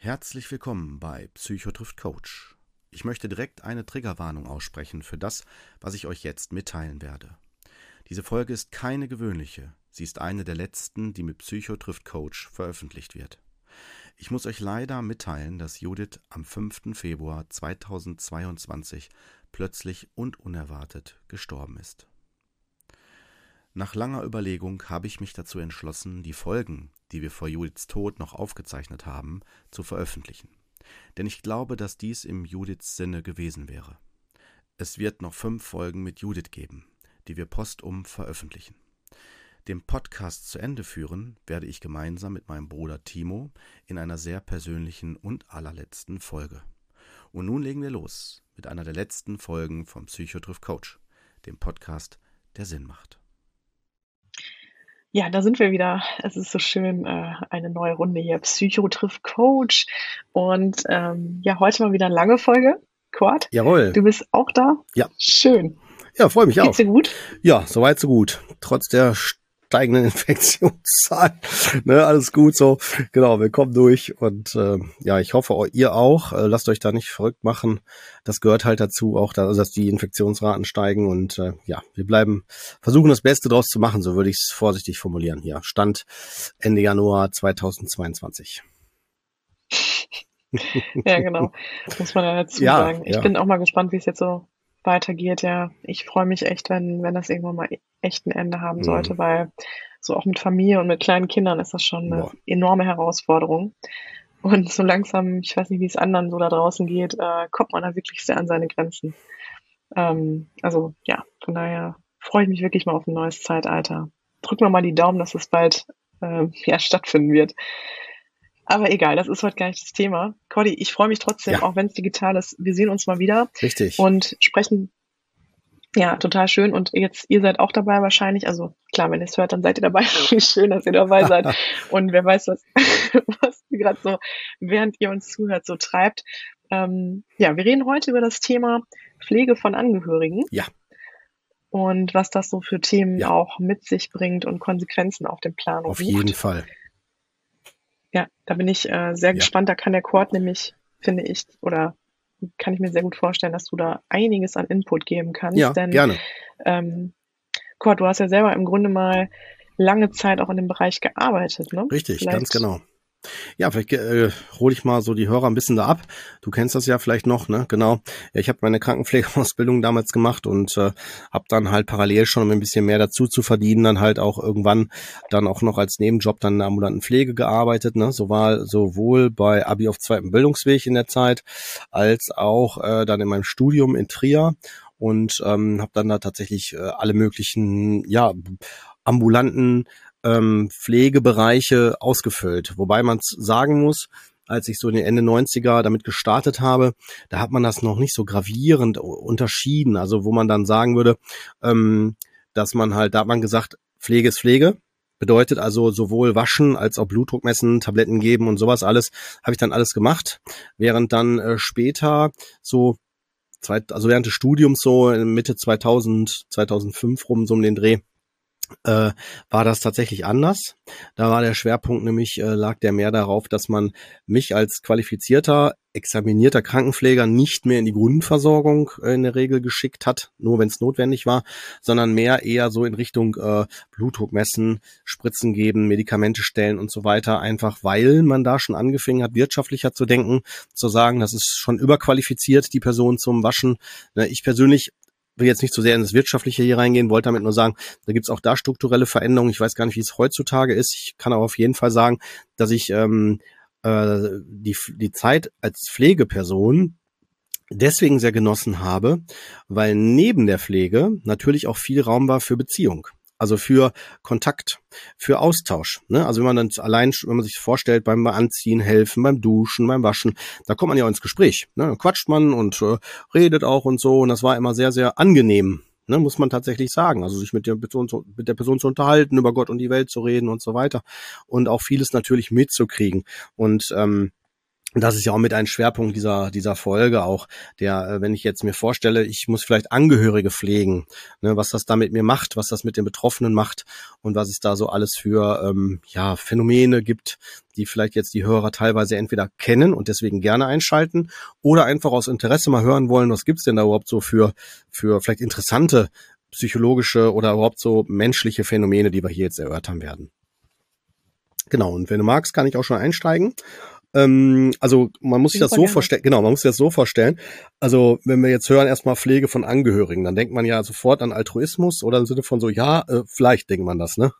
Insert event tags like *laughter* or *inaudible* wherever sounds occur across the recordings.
Herzlich willkommen bei Psychotrift Coach. Ich möchte direkt eine Triggerwarnung aussprechen für das, was ich euch jetzt mitteilen werde. Diese Folge ist keine gewöhnliche, sie ist eine der letzten, die mit Psychotrift Coach veröffentlicht wird. Ich muss euch leider mitteilen, dass Judith am 5. Februar 2022 plötzlich und unerwartet gestorben ist. Nach langer Überlegung habe ich mich dazu entschlossen, die Folgen, die wir vor Judiths Tod noch aufgezeichnet haben, zu veröffentlichen. Denn ich glaube, dass dies im Judiths Sinne gewesen wäre. Es wird noch fünf Folgen mit Judith geben, die wir postum veröffentlichen. Den Podcast zu Ende führen werde ich gemeinsam mit meinem Bruder Timo in einer sehr persönlichen und allerletzten Folge. Und nun legen wir los mit einer der letzten Folgen vom Psychotriff Coach, dem Podcast, der Sinn macht. Ja, da sind wir wieder. Es ist so schön, äh, eine neue Runde hier. Psycho trifft Coach. Und ähm, ja, heute mal wieder eine lange Folge. Quad. Jawohl. Du bist auch da? Ja. Schön. Ja, freue mich Geht's auch. dir gut? Ja, soweit so gut. Trotz der steigenden *laughs* Infektionszahlen. ne, alles gut so. Genau, wir kommen durch und äh, ja, ich hoffe, ihr auch. Äh, lasst euch da nicht verrückt machen. Das gehört halt dazu, auch da, dass die Infektionsraten steigen und äh, ja, wir bleiben, versuchen das Beste draus zu machen, so würde ich es vorsichtig formulieren hier. Stand Ende Januar 2022. *laughs* ja, genau. Muss man ja dazu Ja, sagen. Ich ja. bin auch mal gespannt, wie es jetzt so weitergeht. Ja, ich freue mich echt, wenn, wenn das irgendwann mal echt ein Ende haben Mhm. sollte, weil so auch mit Familie und mit kleinen Kindern ist das schon eine Boah. enorme Herausforderung. Und so langsam, ich weiß nicht, wie es anderen so da draußen geht, äh, kommt man da wirklich sehr an seine Grenzen. Ähm, also ja, von daher freue ich mich wirklich mal auf ein neues Zeitalter. Drücken wir mal die Daumen, dass es bald ähm, ja, stattfinden wird. Aber egal, das ist heute gar nicht das Thema. Cody, ich freue mich trotzdem, Ja. auch wenn es digital ist. Wir sehen uns mal wieder Richtig. und sprechen. Ja, total schön. Und jetzt, ihr seid auch dabei wahrscheinlich. Also klar, wenn ihr es hört, dann seid ihr dabei. *laughs* Schön, dass ihr dabei seid. *laughs* Und wer weiß, was, *laughs* was ihr gerade so, während ihr uns zuhört, so treibt. Ähm, ja, wir reden heute über das Thema Pflege von Angehörigen. Ja. Und was das so für Themen Ja. auch mit sich bringt und Konsequenzen auf dem Plan Auf ruft. jeden Fall. Ja, da bin ich äh, sehr Ja. gespannt. Da kann der Cord nämlich, finde ich, oder kann ich mir sehr gut vorstellen, dass du da einiges an Input geben kannst. Ja, denn gerne. ähm, Cord, du hast ja selber im Grunde mal lange Zeit auch in dem Bereich gearbeitet, ne? Richtig, Vielleicht- ganz genau. Ja, vielleicht äh, hole ich mal so die Hörer ein bisschen da ab. Du kennst das ja vielleicht noch, ne? Genau. Ich habe meine Krankenpflegeausbildung *laughs* damals gemacht und äh, habe dann halt parallel schon, um ein bisschen mehr dazu zu verdienen, dann halt auch irgendwann dann auch noch als Nebenjob dann in der ambulanten Pflege gearbeitet, ne? So war sowohl bei Abi auf zweitem Bildungsweg in der Zeit als auch äh, dann in meinem Studium in Trier und ähm, habe dann da tatsächlich äh, alle möglichen ja ambulanten ähm, Pflegebereiche ausgefüllt. Wobei man sagen muss, als ich so in den Ende 90er damit gestartet habe, da hat man das noch nicht so gravierend unterschieden. Also wo man dann sagen würde, ähm, dass man halt, da hat man gesagt, Pflege ist Pflege. Bedeutet also sowohl waschen als auch Blutdruck messen, Tabletten geben und sowas alles, habe ich dann alles gemacht. Während dann äh, später so zweit, also während des Studiums so in Mitte 2000, 2005 rum so um den Dreh, äh, war das tatsächlich anders. Da war der Schwerpunkt nämlich, äh, lag der mehr darauf, dass man mich als qualifizierter, examinierter Krankenpfleger nicht mehr in die Grundversorgung äh, in der Regel geschickt hat, nur wenn es notwendig war, sondern mehr eher so in Richtung äh, Blutdruck messen, Spritzen geben, Medikamente stellen und so weiter, einfach weil man da schon angefangen hat, wirtschaftlicher zu denken, zu sagen, das ist schon überqualifiziert, die Person zum Waschen. Ne, Ich persönlich will jetzt nicht so sehr in das Wirtschaftliche hier reingehen, wollte damit nur sagen, da gibt's auch da strukturelle Veränderungen. Ich weiß gar nicht, wie es heutzutage ist. Ich kann aber auf jeden Fall sagen, dass ich ähm, äh, die, die Zeit als Pflegeperson deswegen sehr genossen habe, weil neben der Pflege natürlich auch viel Raum war für Beziehung. Also für Kontakt, für Austausch. Ne? Also wenn man dann allein, wenn man sich vorstellt, beim Anziehen helfen, beim Duschen, beim Waschen, da kommt man ja auch ins Gespräch. Ne? Dann quatscht man und äh, redet auch und so. Und das war immer sehr, sehr angenehm, ne? muss man tatsächlich sagen. Also sich mit der, Person zu, mit der Person zu unterhalten, über Gott und die Welt zu reden und so weiter. Und auch vieles natürlich mitzukriegen. Und ähm, das ist ja auch mit ein Schwerpunkt dieser, dieser Folge auch, der, äh, wenn ich jetzt mir vorstelle, ich muss vielleicht Angehörige pflegen, ne, was das da mit mir macht, was das mit den Betroffenen macht und was es da so alles für ähm, ja, Phänomene gibt, die vielleicht jetzt die Hörer teilweise entweder kennen und deswegen gerne einschalten oder einfach aus Interesse mal hören wollen, was gibt's denn da überhaupt so für, für vielleicht interessante psychologische oder überhaupt so menschliche Phänomene, die wir hier jetzt erörtern werden. Genau, und wenn du magst, kann ich auch schon einsteigen. Ähm, also man muss sich das so vorstellen, genau, man muss sich das so vorstellen. Also wenn wir jetzt hören erstmal Pflege von Angehörigen, dann denkt man ja sofort an Altruismus oder im Sinne von so, ja, äh, vielleicht denkt man das, ne?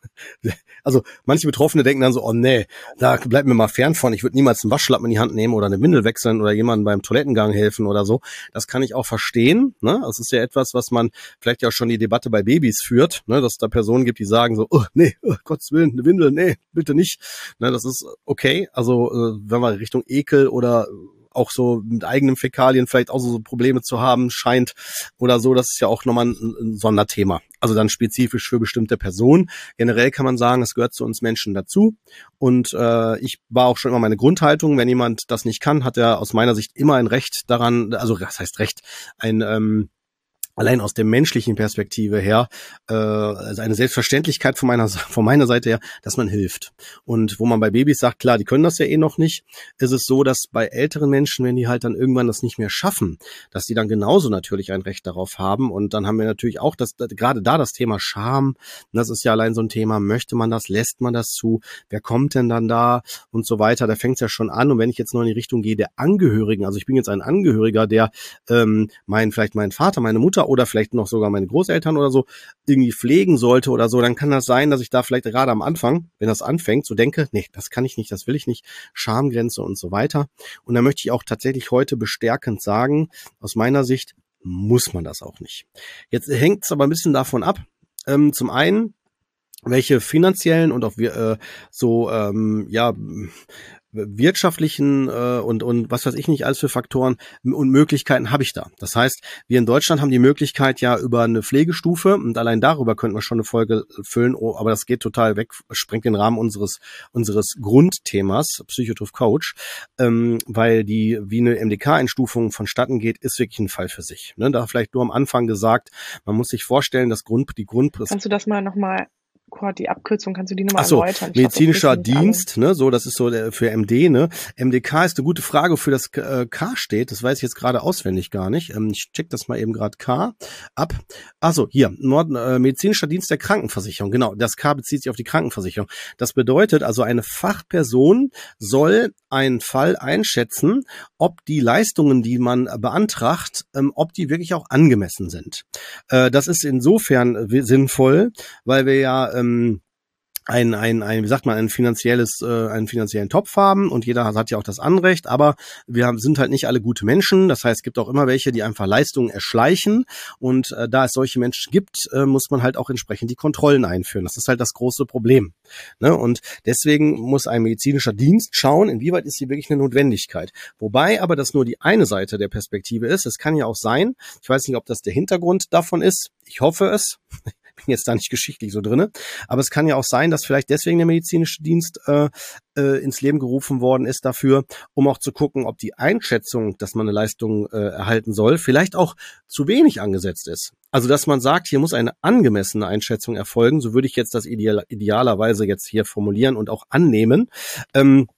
*laughs* Also manche Betroffene denken dann so, oh nee, da bleibt mir mal fern von, ich würde niemals einen Waschlappen in die Hand nehmen oder eine Windel wechseln oder jemandem beim Toilettengang helfen oder so. Das kann ich auch verstehen, ne? Das ist ja etwas, was man vielleicht ja schon die Debatte bei Babys führt, ne? Dass es da Personen gibt, die sagen so, oh nee, oh, Gottes Willen, eine Windel, nee, bitte nicht. Ne, das ist okay. Also äh, wenn wir Richtung Ekel oder auch so mit eigenen Fäkalien vielleicht auch so Probleme zu haben scheint oder so, das ist ja auch nochmal ein, ein Sonderthema. Also dann spezifisch für bestimmte Personen. Generell kann man sagen, es gehört zu uns Menschen dazu. Und äh, ich war auch schon immer meine Grundhaltung, wenn jemand das nicht kann, hat er aus meiner Sicht immer ein Recht daran, also was heißt Recht, ein ähm, allein aus der menschlichen Perspektive her, äh, also eine Selbstverständlichkeit von meiner, von meiner Seite her, dass man hilft. Und wo man bei Babys sagt, klar, die können das ja eh noch nicht, ist es so, dass bei älteren Menschen, wenn die halt dann irgendwann das nicht mehr schaffen, dass die dann genauso natürlich ein Recht darauf haben. Und dann haben wir natürlich auch das, gerade da das Thema Scham, das ist ja allein so ein Thema, möchte man das, lässt man das zu, wer kommt denn dann da und so weiter, da fängt es ja schon an. Und wenn ich jetzt noch in die Richtung gehe der Angehörigen, also ich bin jetzt ein Angehöriger, der ähm, mein, vielleicht meinen Vater, meine Mutter oder vielleicht noch sogar meine Großeltern oder so irgendwie pflegen sollte oder so, dann kann das sein, dass ich da vielleicht gerade am Anfang, wenn das anfängt, so denke, nee, das kann ich nicht, das will ich nicht, Schamgrenze und so weiter. Und da möchte ich auch tatsächlich heute bestärkend sagen, aus meiner Sicht muss man das auch nicht. Jetzt hängt es aber ein bisschen davon ab. Ähm, zum einen, welche finanziellen und auch äh, so ähm, ja wirtschaftlichen äh, und, und was weiß ich nicht alles für Faktoren und Möglichkeiten habe ich da. Das heißt, wir in Deutschland haben die Möglichkeit ja über eine Pflegestufe und allein darüber könnten wir schon eine Folge füllen, oh, aber das geht total weg, sprengt den Rahmen unseres unseres Grundthemas Psychotroph Coach, ähm, weil die wie eine MDK-Einstufung vonstatten geht, ist wirklich ein Fall für sich. Ne? Da vielleicht nur am Anfang gesagt, man muss sich vorstellen, das Grund die Grund Kannst du das mal nochmal Gott, die Abkürzung, kannst du die nochmal so, erläutern? Ich medizinischer glaub, Dienst, ne, so, das ist so der, für MD, ne. MDK ist eine gute Frage, für das äh, K steht, das weiß ich jetzt gerade auswendig gar nicht. Ähm, ich check das mal eben gerade K ab. Also hier, Nord, äh, medizinischer Dienst der Krankenversicherung, genau, das K bezieht sich auf die Krankenversicherung. Das bedeutet also, eine Fachperson soll einen Fall einschätzen, ob die Leistungen, die man beantragt, ähm, ob die wirklich auch angemessen sind. Äh, das ist insofern äh, sinnvoll, weil wir ja ähm, ein, ein, ein, wie sagt man, ein finanzielles, äh, einen finanziellen Topf haben und jeder hat ja auch das Anrecht, aber wir haben, sind halt nicht alle gute Menschen. Das heißt, es gibt auch immer welche, die einfach Leistungen erschleichen und äh, da es solche Menschen gibt, äh, muss man halt auch entsprechend die Kontrollen einführen. Das ist halt das große Problem. Ne? Und deswegen muss ein medizinischer Dienst schauen, inwieweit ist hier wirklich eine Notwendigkeit. Wobei aber das nur die eine Seite der Perspektive ist. Es kann ja auch sein, ich weiß nicht, ob das der Hintergrund davon ist. Ich hoffe es bin jetzt da nicht geschichtlich so drinne, aber es kann ja auch sein, dass vielleicht deswegen der medizinische Dienst äh, äh, ins Leben gerufen worden ist dafür, um auch zu gucken, ob die Einschätzung, dass man eine Leistung äh, erhalten soll, vielleicht auch zu wenig angesetzt ist. Also dass man sagt, hier muss eine angemessene Einschätzung erfolgen, so würde ich jetzt das ideal, idealerweise jetzt hier formulieren und auch annehmen. Ähm,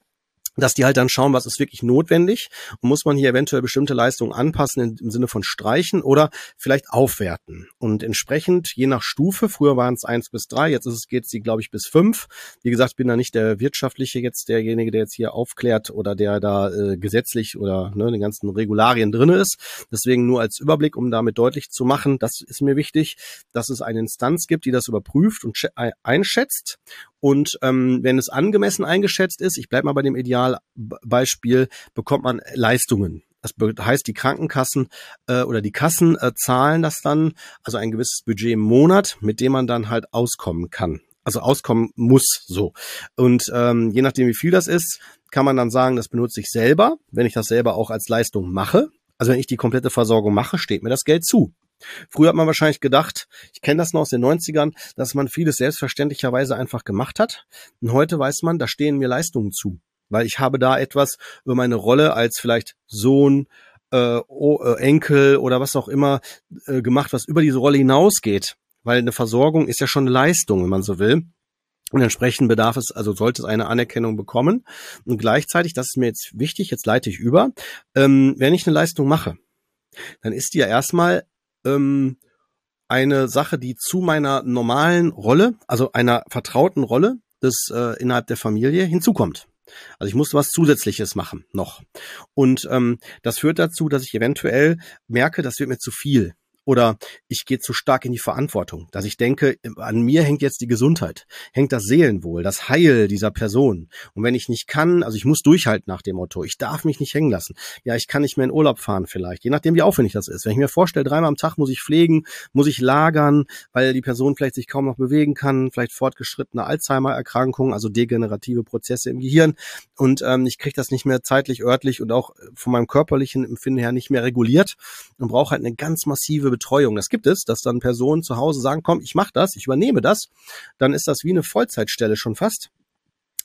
dass die halt dann schauen, was ist wirklich notwendig und muss man hier eventuell bestimmte Leistungen anpassen im Sinne von streichen oder vielleicht aufwerten. Und entsprechend, je nach Stufe, früher waren es eins bis drei, jetzt geht sie, glaube ich, bis fünf. Wie gesagt, bin da nicht der wirtschaftliche jetzt derjenige, der jetzt hier aufklärt oder der da äh, gesetzlich oder ne, den ganzen Regularien drinne ist. Deswegen nur als Überblick, um damit deutlich zu machen, das ist mir wichtig, dass es eine Instanz gibt, die das überprüft und einschätzt und ähm, wenn es angemessen eingeschätzt ist, ich bleibe mal bei dem Idealbeispiel, bekommt man Leistungen. Das heißt, die Krankenkassen äh, oder die Kassen äh, zahlen das dann, also ein gewisses Budget im Monat, mit dem man dann halt auskommen kann. Also auskommen muss so. Und ähm, je nachdem, wie viel das ist, kann man dann sagen, das benutze ich selber, wenn ich das selber auch als Leistung mache. Also wenn ich die komplette Versorgung mache, steht mir das Geld zu. Früher hat man wahrscheinlich gedacht, ich kenne das noch aus den 90ern, dass man vieles selbstverständlicherweise einfach gemacht hat. Und heute weiß man, da stehen mir Leistungen zu. weil ich habe da etwas über meine Rolle als vielleicht Sohn, äh, äh, Enkel oder was auch immer äh, gemacht, was über diese Rolle hinausgeht. Weil eine Versorgung ist ja schon eine Leistung, wenn man so will. Und entsprechend bedarf es, also sollte es eine Anerkennung bekommen. Und gleichzeitig, das ist mir jetzt wichtig, jetzt leite ich über, ähm, wenn ich eine Leistung mache, dann ist die ja erstmal ähm, eine Sache, die zu meiner normalen Rolle, also einer vertrauten Rolle des äh, innerhalb der Familie hinzukommt. Also ich musste was Zusätzliches machen noch. Und ähm, das führt dazu, dass ich eventuell merke, das wird mir zu viel oder ich gehe zu stark in die Verantwortung, dass ich denke, an mir hängt jetzt die Gesundheit, hängt das Seelenwohl, das Heil dieser Person. Und wenn ich nicht kann, also ich muss durchhalten nach dem Motto, ich darf mich nicht hängen lassen. Ja, ich kann nicht mehr in Urlaub fahren vielleicht, je nachdem wie aufwendig das ist. Wenn ich mir vorstelle, dreimal am Tag muss ich pflegen, muss ich lagern, weil die Person vielleicht sich kaum noch bewegen kann, vielleicht fortgeschrittene Alzheimer-Erkrankung, also degenerative Prozesse im Gehirn und ähm, ich kriege das nicht mehr zeitlich, örtlich und auch von meinem körperlichen Empfinden her nicht mehr reguliert und brauche halt eine ganz massive Betreuung. Das gibt es, dass dann Personen zu Hause sagen, komm, ich mache das, ich übernehme das. Dann ist das wie eine Vollzeitstelle schon fast.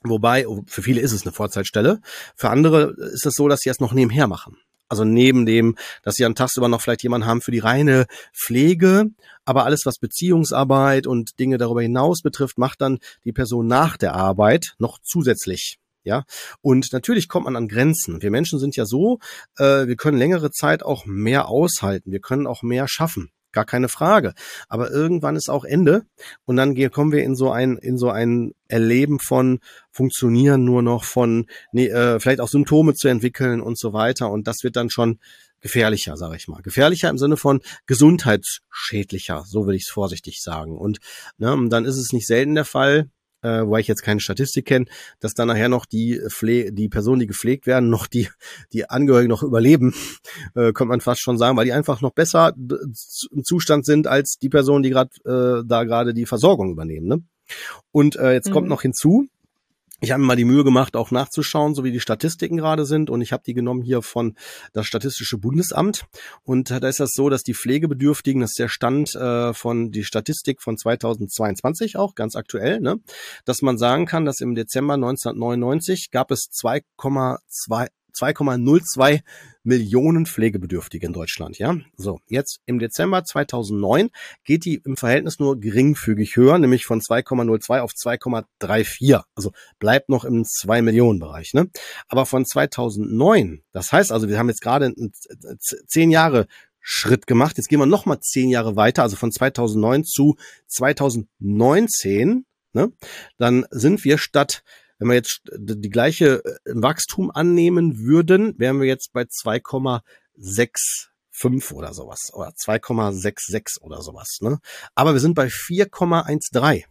Wobei, oh, für viele ist es eine Vollzeitstelle. Für andere ist es so, dass sie es noch nebenher machen. Also neben dem, dass sie am tagsüber noch vielleicht jemanden haben für die reine Pflege, aber alles, was Beziehungsarbeit und Dinge darüber hinaus betrifft, macht dann die Person nach der Arbeit noch zusätzlich. Ja, und natürlich kommt man an Grenzen. Wir Menschen sind ja so, äh, wir können längere Zeit auch mehr aushalten, wir können auch mehr schaffen gar keine Frage. Aber irgendwann ist auch Ende und dann kommen wir in so ein in so ein Erleben von funktionieren nur noch von nee, äh, vielleicht auch Symptome zu entwickeln und so weiter und das wird dann schon gefährlicher, sage ich mal. Gefährlicher im Sinne von gesundheitsschädlicher, so will ich es vorsichtig sagen. Und ne, dann ist es nicht selten der Fall, äh, weil ich jetzt keine Statistik kenne, dass dann nachher noch die Pfle die Personen, die gepflegt werden, noch die die Angehörigen noch überleben, *laughs* äh, könnte man fast schon sagen, weil die einfach noch besser im Zustand sind als die Personen, die gerade äh, da gerade die Versorgung übernehmen. Ne? Und äh, jetzt mhm. kommt noch hinzu, ich habe mir mal die Mühe gemacht, auch nachzuschauen, so wie die Statistiken gerade sind. Und ich habe die genommen hier von das Statistische Bundesamt. Und da ist das so, dass die Pflegebedürftigen, das ist der Stand äh, von die Statistik von 2022 auch, ganz aktuell, ne, dass man sagen kann, dass im Dezember 1999 gab es 2,2 2,02 Millionen Pflegebedürftige in Deutschland, ja. So, jetzt im Dezember 2009 geht die im Verhältnis nur geringfügig höher, nämlich von 2,02 auf 2,34. Also bleibt noch im 2 Millionen Bereich, ne? Aber von 2009, das heißt also, wir haben jetzt gerade zehn Jahre Schritt gemacht. Jetzt gehen wir noch mal zehn Jahre weiter, also von 2009 zu 2019. Ne? Dann sind wir statt wenn wir jetzt die gleiche äh, Wachstum annehmen würden, wären wir jetzt bei 2,65 oder sowas oder 2,66 oder sowas. Ne? Aber wir sind bei 4,13.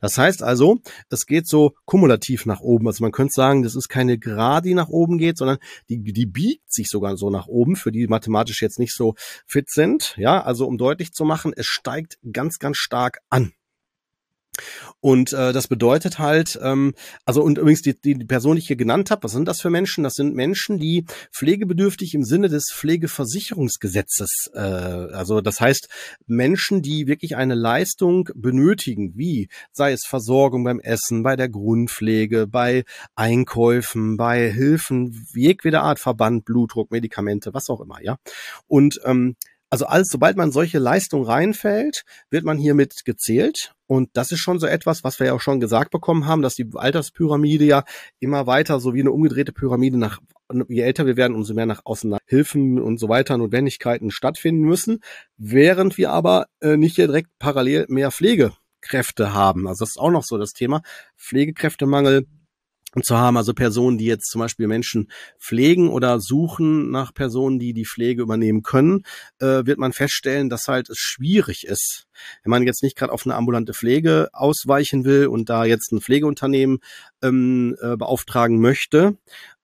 Das heißt also, es geht so kumulativ nach oben. Also man könnte sagen, das ist keine Gerade, die nach oben geht, sondern die, die biegt sich sogar so nach oben, für die mathematisch jetzt nicht so fit sind. Ja, also um deutlich zu machen, es steigt ganz, ganz stark an. Und äh, das bedeutet halt, ähm, also und übrigens die, die Person, die ich hier genannt habe, was sind das für Menschen? Das sind Menschen, die pflegebedürftig im Sinne des Pflegeversicherungsgesetzes, äh, also das heißt Menschen, die wirklich eine Leistung benötigen, wie sei es Versorgung beim Essen, bei der Grundpflege, bei Einkäufen, bei Hilfen jedweder Art, Verband, Blutdruck, Medikamente, was auch immer, ja. Und ähm, also alles, sobald man solche Leistung reinfällt, wird man hiermit gezählt. Und das ist schon so etwas, was wir ja auch schon gesagt bekommen haben, dass die Alterspyramide ja immer weiter, so wie eine umgedrehte Pyramide nach, je älter wir werden, umso mehr nach außen nach Hilfen und so weiter, Notwendigkeiten stattfinden müssen, während wir aber äh, nicht direkt parallel mehr Pflegekräfte haben. Also das ist auch noch so das Thema. Pflegekräftemangel zu haben, also Personen, die jetzt zum Beispiel Menschen pflegen oder suchen nach Personen, die die Pflege übernehmen können, äh, wird man feststellen, dass halt es schwierig ist. Wenn man jetzt nicht gerade auf eine ambulante Pflege ausweichen will und da jetzt ein Pflegeunternehmen ähm, äh, beauftragen möchte,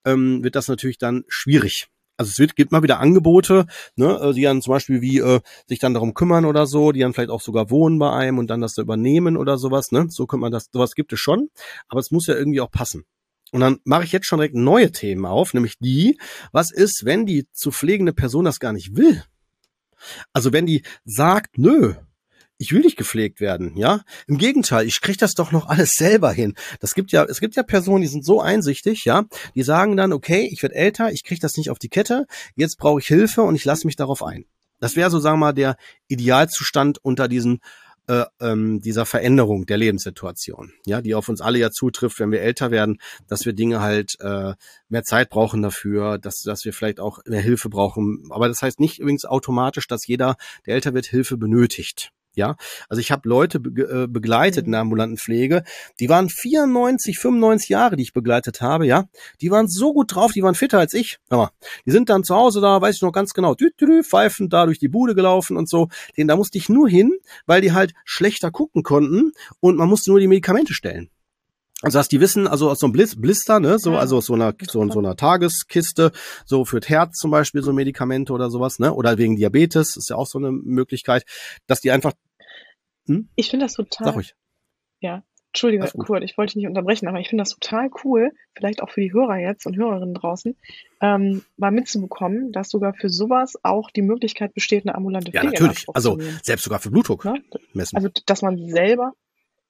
ähm, wird das natürlich dann schwierig. Also es wird, gibt mal wieder Angebote, ne, äh, die dann zum Beispiel wie äh, sich dann darum kümmern oder so, die dann vielleicht auch sogar wohnen bei einem und dann das da übernehmen oder sowas, ne? So könnte man das, sowas gibt es schon, aber es muss ja irgendwie auch passen. Und dann mache ich jetzt schon direkt neue Themen auf, nämlich die, was ist, wenn die zu pflegende Person das gar nicht will? Also wenn die sagt, nö, ich will nicht gepflegt werden, ja. Im Gegenteil, ich krieg das doch noch alles selber hin. Das gibt ja, es gibt ja Personen, die sind so einsichtig, ja, die sagen dann, okay, ich werde älter, ich krieg das nicht auf die Kette, jetzt brauche ich Hilfe und ich lasse mich darauf ein. Das wäre so, sagen wir mal, der Idealzustand unter diesen äh, ähm, dieser Veränderung der Lebenssituation, ja, die auf uns alle ja zutrifft, wenn wir älter werden, dass wir Dinge halt äh, mehr Zeit brauchen dafür, dass, dass wir vielleicht auch mehr Hilfe brauchen. Aber das heißt nicht übrigens automatisch, dass jeder, der älter wird, Hilfe benötigt. Ja, also ich habe Leute be äh, begleitet in der ambulanten Pflege, die waren 94, 95 Jahre, die ich begleitet habe, ja. Die waren so gut drauf, die waren fitter als ich. Aber die sind dann zu Hause da, weiß ich noch ganz genau, dü -dü, pfeifend da durch die Bude gelaufen und so. Den da musste ich nur hin, weil die halt schlechter gucken konnten und man musste nur die Medikamente stellen. Also dass die wissen, also aus so einem Blister, ne, so, also aus so einer, so, so einer Tageskiste, so für Herz zum Beispiel, so Medikamente oder sowas, ne, oder wegen Diabetes, ist ja auch so eine Möglichkeit, dass die einfach hm? Ich finde das total. Sag ruhig. Ja. Entschuldige, Kurt, ich wollte dich nicht unterbrechen, aber ich finde das total cool, vielleicht auch für die Hörer jetzt und Hörerinnen draußen, ähm, mal mitzubekommen, dass sogar für sowas auch die Möglichkeit besteht, eine ambulante Pflege Ja, natürlich. Also selbst sogar für Blutdruck ne? messen. Also, dass man selber,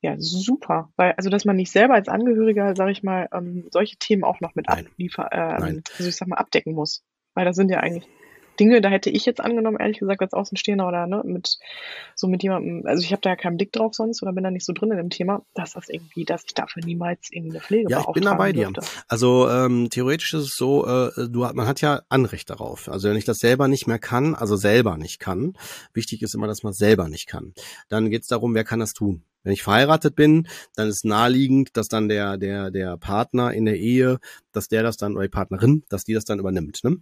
ja, super, weil also, dass man nicht selber als Angehöriger, sage ich mal, ähm, solche Themen auch noch mit abliefern, äh, also ich sag mal abdecken muss, weil da sind ja eigentlich Dinge, da hätte ich jetzt angenommen, ehrlich gesagt, als Außenstehender oder ne, mit so mit jemandem, also ich habe da ja keinen Blick drauf sonst oder bin da nicht so drin in dem Thema, dass das irgendwie, dass ich dafür niemals in eine Pflege Ja, ich bin da bei dir. Also ähm, theoretisch ist es so, äh, du, man hat ja Anrecht darauf. Also wenn ich das selber nicht mehr kann, also selber nicht kann, wichtig ist immer, dass man selber nicht kann. Dann geht es darum, wer kann das tun. Wenn ich verheiratet bin, dann ist naheliegend, dass dann der, der, der Partner in der Ehe, dass der das dann, oder die Partnerin, dass die das dann übernimmt. Ne?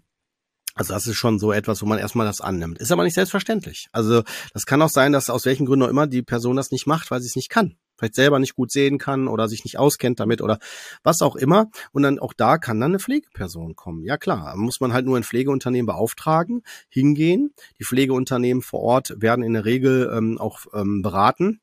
Also das ist schon so etwas, wo man erstmal das annimmt. Ist aber nicht selbstverständlich. Also das kann auch sein, dass aus welchen Gründen auch immer die Person das nicht macht, weil sie es nicht kann. Vielleicht selber nicht gut sehen kann oder sich nicht auskennt damit oder was auch immer. Und dann auch da kann dann eine Pflegeperson kommen. Ja klar, muss man halt nur ein Pflegeunternehmen beauftragen, hingehen. Die Pflegeunternehmen vor Ort werden in der Regel ähm, auch ähm, beraten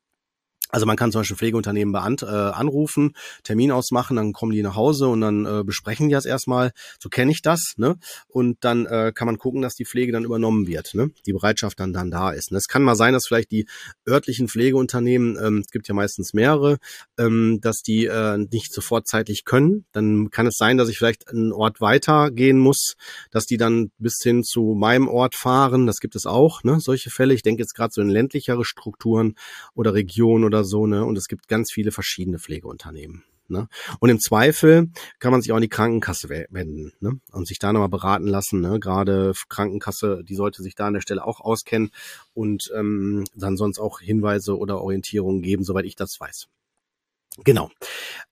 also man kann zum Beispiel Pflegeunternehmen beant, äh, anrufen, Termin ausmachen, dann kommen die nach Hause und dann äh, besprechen die das erstmal. So kenne ich das, ne? Und dann äh, kann man gucken, dass die Pflege dann übernommen wird, ne? Die Bereitschaft dann dann da ist. Ne? Es kann mal sein, dass vielleicht die örtlichen Pflegeunternehmen, ähm, es gibt ja meistens mehrere, ähm, dass die äh, nicht sofort zeitlich können. Dann kann es sein, dass ich vielleicht einen Ort weiter gehen muss, dass die dann bis hin zu meinem Ort fahren. Das gibt es auch, ne? Solche Fälle. Ich denke jetzt gerade so in ländlichere Strukturen oder Regionen oder oder so, ne? Und es gibt ganz viele verschiedene Pflegeunternehmen. Ne? Und im Zweifel kann man sich auch an die Krankenkasse wenden ne? und sich da nochmal beraten lassen. Ne? Gerade Krankenkasse, die sollte sich da an der Stelle auch auskennen und ähm, dann sonst auch Hinweise oder Orientierungen geben, soweit ich das weiß. Genau.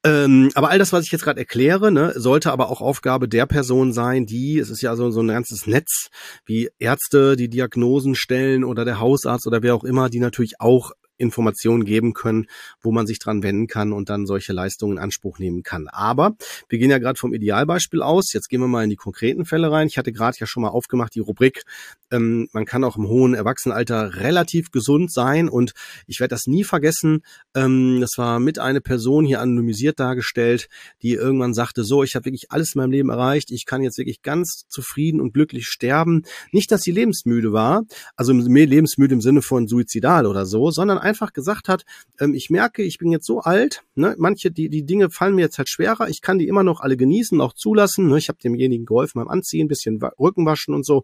Ähm, aber all das, was ich jetzt gerade erkläre, ne, sollte aber auch Aufgabe der Person sein, die, es ist ja so, so ein ganzes Netz, wie Ärzte, die Diagnosen stellen oder der Hausarzt oder wer auch immer, die natürlich auch Informationen geben können, wo man sich dran wenden kann und dann solche Leistungen in Anspruch nehmen kann. Aber wir gehen ja gerade vom Idealbeispiel aus. Jetzt gehen wir mal in die konkreten Fälle rein. Ich hatte gerade ja schon mal aufgemacht die Rubrik. Ähm, man kann auch im hohen Erwachsenenalter relativ gesund sein und ich werde das nie vergessen. Ähm, das war mit eine Person hier anonymisiert dargestellt, die irgendwann sagte, so, ich habe wirklich alles in meinem Leben erreicht. Ich kann jetzt wirklich ganz zufrieden und glücklich sterben. Nicht, dass sie lebensmüde war, also lebensmüde im Sinne von suizidal oder so, sondern einfach gesagt hat, ähm, ich merke, ich bin jetzt so alt, ne, manche, die, die Dinge fallen mir jetzt halt schwerer, ich kann die immer noch alle genießen, auch zulassen. Ne, ich habe demjenigen geholfen beim Anziehen, bisschen Rücken waschen und so.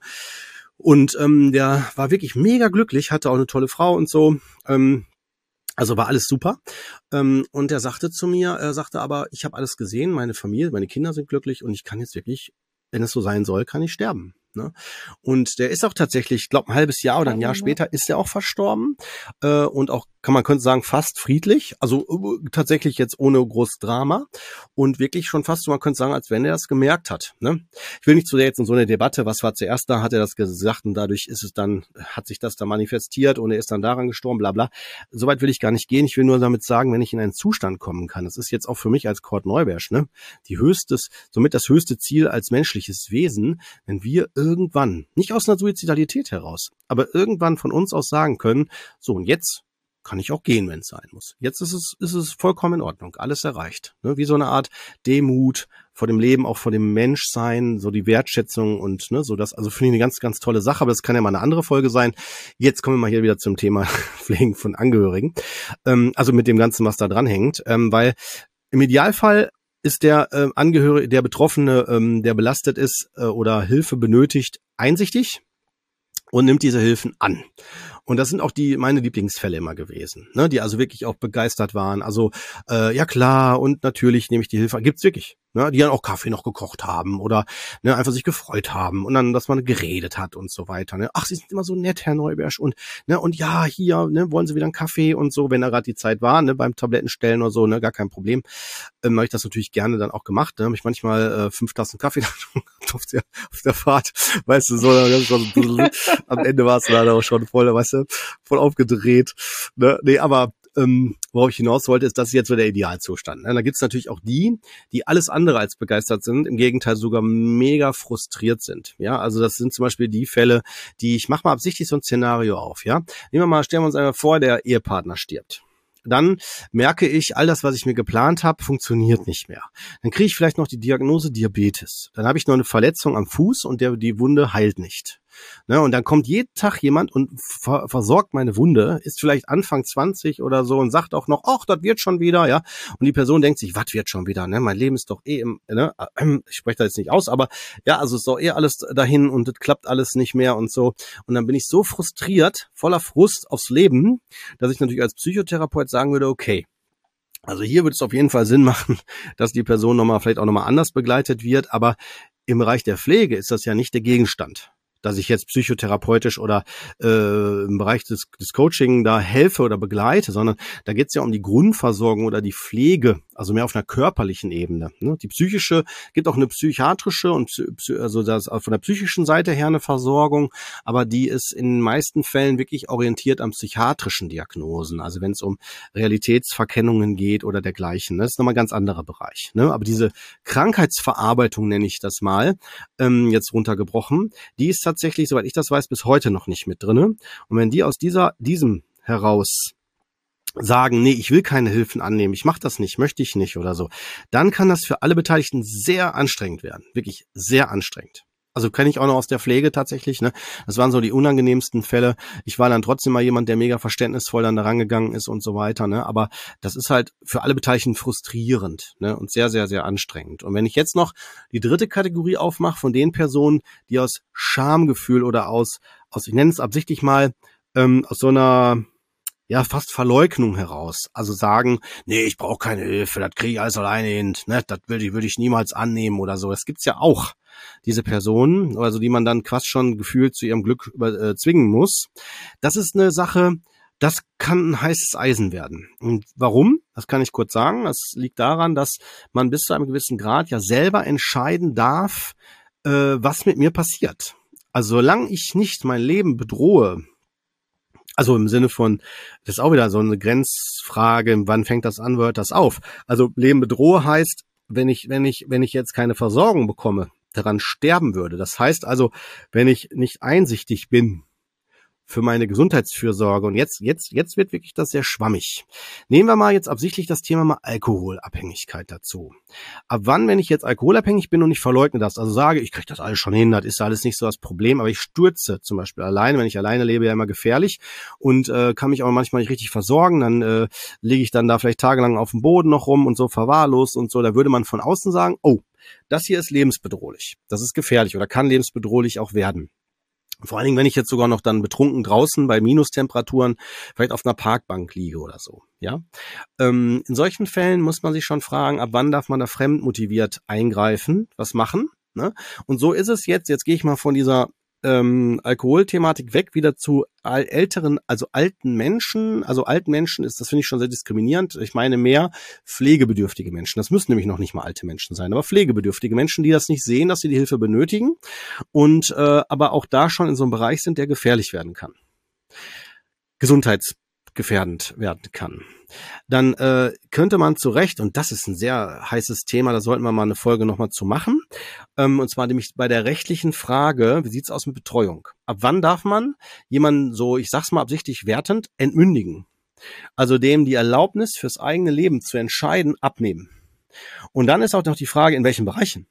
Und ähm, der war wirklich mega glücklich, hatte auch eine tolle Frau und so. Ähm, also war alles super. Ähm, und er sagte zu mir, er sagte aber, ich habe alles gesehen, meine Familie, meine Kinder sind glücklich und ich kann jetzt wirklich, wenn es so sein soll, kann ich sterben. Ne? Und der ist auch tatsächlich, ich glaube, ein halbes Jahr oder ein Jahr später ist er auch verstorben äh, und auch kann man könnte sagen fast friedlich, also äh, tatsächlich jetzt ohne großes Drama und wirklich schon fast, man könnte sagen, als wenn er das gemerkt hat. Ne? Ich will nicht zu sehr jetzt in so eine Debatte, was war zuerst da, hat er das gesagt und dadurch ist es dann, hat sich das da manifestiert und er ist dann daran gestorben, bla bla. Soweit will ich gar nicht gehen. Ich will nur damit sagen, wenn ich in einen Zustand kommen kann, das ist jetzt auch für mich als Kurt Neubersch, ne, die höchstes, somit das höchste Ziel als menschliches Wesen, wenn wir irgendwann, nicht aus einer Suizidalität heraus, aber irgendwann von uns aus sagen können, so und jetzt kann ich auch gehen, wenn es sein muss. Jetzt ist es, ist es vollkommen in Ordnung, alles erreicht. Ne? Wie so eine Art Demut, vor dem Leben, auch vor dem Menschsein, so die Wertschätzung und ne, so das, also finde ich eine ganz, ganz tolle Sache, aber das kann ja mal eine andere Folge sein. Jetzt kommen wir mal hier wieder zum Thema *laughs* Pflegen von Angehörigen, ähm, also mit dem Ganzen, was da dran hängt, ähm, weil im Idealfall ist der äh, Angehörige, der Betroffene, ähm, der belastet ist äh, oder Hilfe benötigt, einsichtig und nimmt diese Hilfen an. Und das sind auch die meine Lieblingsfälle immer gewesen, ne, die also wirklich auch begeistert waren. Also äh, ja klar und natürlich nehme ich die Hilfe. Gibt's wirklich ne, die dann auch Kaffee noch gekocht haben oder ne, einfach sich gefreut haben und dann, dass man geredet hat und so weiter. Ne. Ach, Sie sind immer so nett, Herr Neubersch und ne, und ja, hier, ne, wollen Sie wieder einen Kaffee und so, wenn da gerade die Zeit war, ne, beim Tablettenstellen oder so, ne, gar kein Problem. Ähm, habe ich das natürlich gerne dann auch gemacht. Ne, habe ich manchmal äh, fünf Tassen Kaffee *laughs* auf der, auf der Fahrt, weißt du, so, so *laughs* am Ende war es leider auch schon voll, weißt du, voll aufgedreht. Ne, nee, aber ähm, worauf ich hinaus wollte, ist, das ist jetzt so der Idealzustand. Ne? Da gibt es natürlich auch die, die alles andere als begeistert sind, im Gegenteil sogar mega frustriert sind. Ja, also das sind zum Beispiel die Fälle, die ich mache mal absichtlich so ein Szenario auf. Ja, nehmen wir mal, stellen wir uns einmal vor, der Ehepartner stirbt dann merke ich, all das, was ich mir geplant habe, funktioniert nicht mehr. Dann kriege ich vielleicht noch die Diagnose Diabetes. Dann habe ich noch eine Verletzung am Fuß und der, die Wunde heilt nicht. Ne, und dann kommt jeden Tag jemand und ver versorgt meine Wunde, ist vielleicht Anfang 20 oder so und sagt auch noch, ach, das wird schon wieder, ja. Und die Person denkt sich, was wird schon wieder, ne? Mein Leben ist doch eh im, ne? *clears throat* Ich spreche da jetzt nicht aus, aber ja, also ist doch eh alles dahin und es klappt alles nicht mehr und so. Und dann bin ich so frustriert, voller Frust aufs Leben, dass ich natürlich als Psychotherapeut sagen würde, okay, also hier würde es auf jeden Fall Sinn machen, *laughs* dass die Person nochmal vielleicht auch nochmal anders begleitet wird, aber im Bereich der Pflege ist das ja nicht der Gegenstand dass ich jetzt psychotherapeutisch oder äh, im Bereich des, des Coaching da helfe oder begleite, sondern da geht es ja um die Grundversorgung oder die Pflege, also mehr auf einer körperlichen Ebene. Ne? Die psychische gibt auch eine psychiatrische und also das von der psychischen Seite her eine Versorgung, aber die ist in den meisten Fällen wirklich orientiert am psychiatrischen Diagnosen. Also wenn es um Realitätsverkennungen geht oder dergleichen, ne? das ist nochmal ein ganz anderer Bereich. Ne? Aber diese Krankheitsverarbeitung nenne ich das mal, ähm, jetzt runtergebrochen, die ist tatsächlich, soweit ich das weiß, bis heute noch nicht mit drinne. Und wenn die aus dieser, diesem heraus sagen, nee, ich will keine Hilfen annehmen, ich mache das nicht, möchte ich nicht oder so, dann kann das für alle Beteiligten sehr anstrengend werden. Wirklich sehr anstrengend. Also kenne ich auch noch aus der Pflege tatsächlich. Ne? Das waren so die unangenehmsten Fälle. Ich war dann trotzdem mal jemand, der mega verständnisvoll dann da rangegangen ist und so weiter. Ne? Aber das ist halt für alle Beteiligten frustrierend ne? und sehr, sehr, sehr anstrengend. Und wenn ich jetzt noch die dritte Kategorie aufmache von den Personen, die aus Schamgefühl oder aus, aus ich nenne es absichtlich mal, ähm, aus so einer ja fast Verleugnung heraus. Also sagen, nee, ich brauche keine Hilfe, das kriege ich alles alleine hin, ne, das würde ich, würde ich niemals annehmen oder so. Das gibt's ja auch, diese Personen, also die man dann quasi schon gefühlt zu ihrem Glück über, äh, zwingen muss. Das ist eine Sache, das kann ein heißes Eisen werden. Und warum? Das kann ich kurz sagen. Das liegt daran, dass man bis zu einem gewissen Grad ja selber entscheiden darf, äh, was mit mir passiert. Also solange ich nicht mein Leben bedrohe, also im Sinne von, das ist auch wieder so eine Grenzfrage, wann fängt das an, hört das auf? Also Leben bedrohe heißt, wenn ich, wenn ich, wenn ich jetzt keine Versorgung bekomme, daran sterben würde. Das heißt also, wenn ich nicht einsichtig bin, für meine Gesundheitsfürsorge. Und jetzt, jetzt, jetzt wird wirklich das sehr schwammig. Nehmen wir mal jetzt absichtlich das Thema mal Alkoholabhängigkeit dazu. Ab wann, wenn ich jetzt alkoholabhängig bin und ich verleugne das, also sage, ich kriege das alles schon hin, das ist alles nicht so das Problem, aber ich stürze zum Beispiel alleine, wenn ich alleine lebe, ja immer gefährlich und äh, kann mich auch manchmal nicht richtig versorgen, dann äh, lege ich dann da vielleicht tagelang auf dem Boden noch rum und so verwahrlost und so. Da würde man von außen sagen, oh, das hier ist lebensbedrohlich, das ist gefährlich oder kann lebensbedrohlich auch werden. Vor allen Dingen, wenn ich jetzt sogar noch dann betrunken draußen bei Minustemperaturen vielleicht auf einer Parkbank liege oder so. Ja, ähm, in solchen Fällen muss man sich schon fragen, ab wann darf man da fremdmotiviert eingreifen, was machen? Ne? Und so ist es jetzt. Jetzt gehe ich mal von dieser ähm, Alkoholthematik weg wieder zu älteren, also alten Menschen. Also alten Menschen ist, das finde ich schon sehr diskriminierend. Ich meine mehr pflegebedürftige Menschen. Das müssen nämlich noch nicht mal alte Menschen sein, aber pflegebedürftige Menschen, die das nicht sehen, dass sie die Hilfe benötigen und äh, aber auch da schon in so einem Bereich sind, der gefährlich werden kann. Gesundheits gefährdend werden kann. Dann äh, könnte man zu Recht, und das ist ein sehr heißes Thema, da sollten wir mal eine Folge nochmal zu machen, ähm, und zwar nämlich bei der rechtlichen Frage, wie sieht's aus mit Betreuung? Ab wann darf man jemanden so, ich sag's mal absichtlich wertend, entmündigen? Also dem die Erlaubnis fürs eigene Leben zu entscheiden, abnehmen. Und dann ist auch noch die Frage, in welchen Bereichen.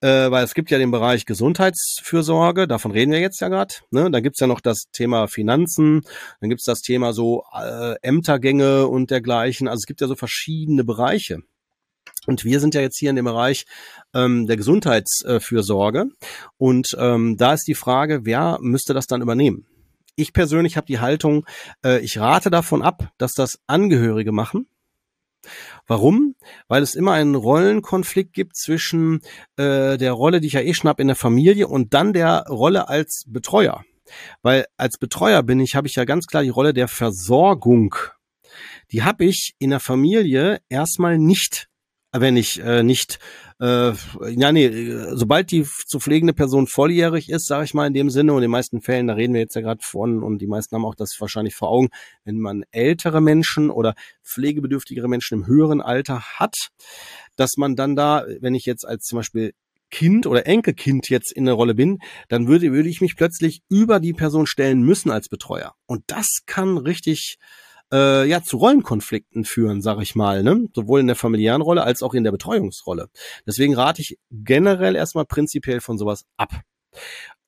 Äh, weil es gibt ja den Bereich Gesundheitsfürsorge, davon reden wir jetzt ja gerade. Ne? Dann gibt's ja noch das Thema Finanzen, dann gibt's das Thema so äh, Ämtergänge und dergleichen. Also es gibt ja so verschiedene Bereiche. Und wir sind ja jetzt hier in dem Bereich ähm, der Gesundheitsfürsorge. Und ähm, da ist die Frage, wer müsste das dann übernehmen? Ich persönlich habe die Haltung, äh, ich rate davon ab, dass das Angehörige machen Warum? Weil es immer einen Rollenkonflikt gibt zwischen äh, der Rolle, die ich ja eh schnapp in der Familie und dann der Rolle als Betreuer. Weil als Betreuer bin ich, habe ich ja ganz klar die Rolle der Versorgung. Die habe ich in der Familie erstmal nicht wenn ich äh, nicht, äh, ja nee, sobald die zu pflegende Person volljährig ist, sage ich mal in dem Sinne, und in den meisten Fällen, da reden wir jetzt ja gerade von, und die meisten haben auch das wahrscheinlich vor Augen, wenn man ältere Menschen oder pflegebedürftigere Menschen im höheren Alter hat, dass man dann da, wenn ich jetzt als zum Beispiel Kind oder Enkelkind jetzt in der Rolle bin, dann würde, würde ich mich plötzlich über die Person stellen müssen als Betreuer. Und das kann richtig äh, ja zu Rollenkonflikten führen, sage ich mal, ne? sowohl in der familiären Rolle als auch in der Betreuungsrolle. Deswegen rate ich generell erstmal prinzipiell von sowas ab.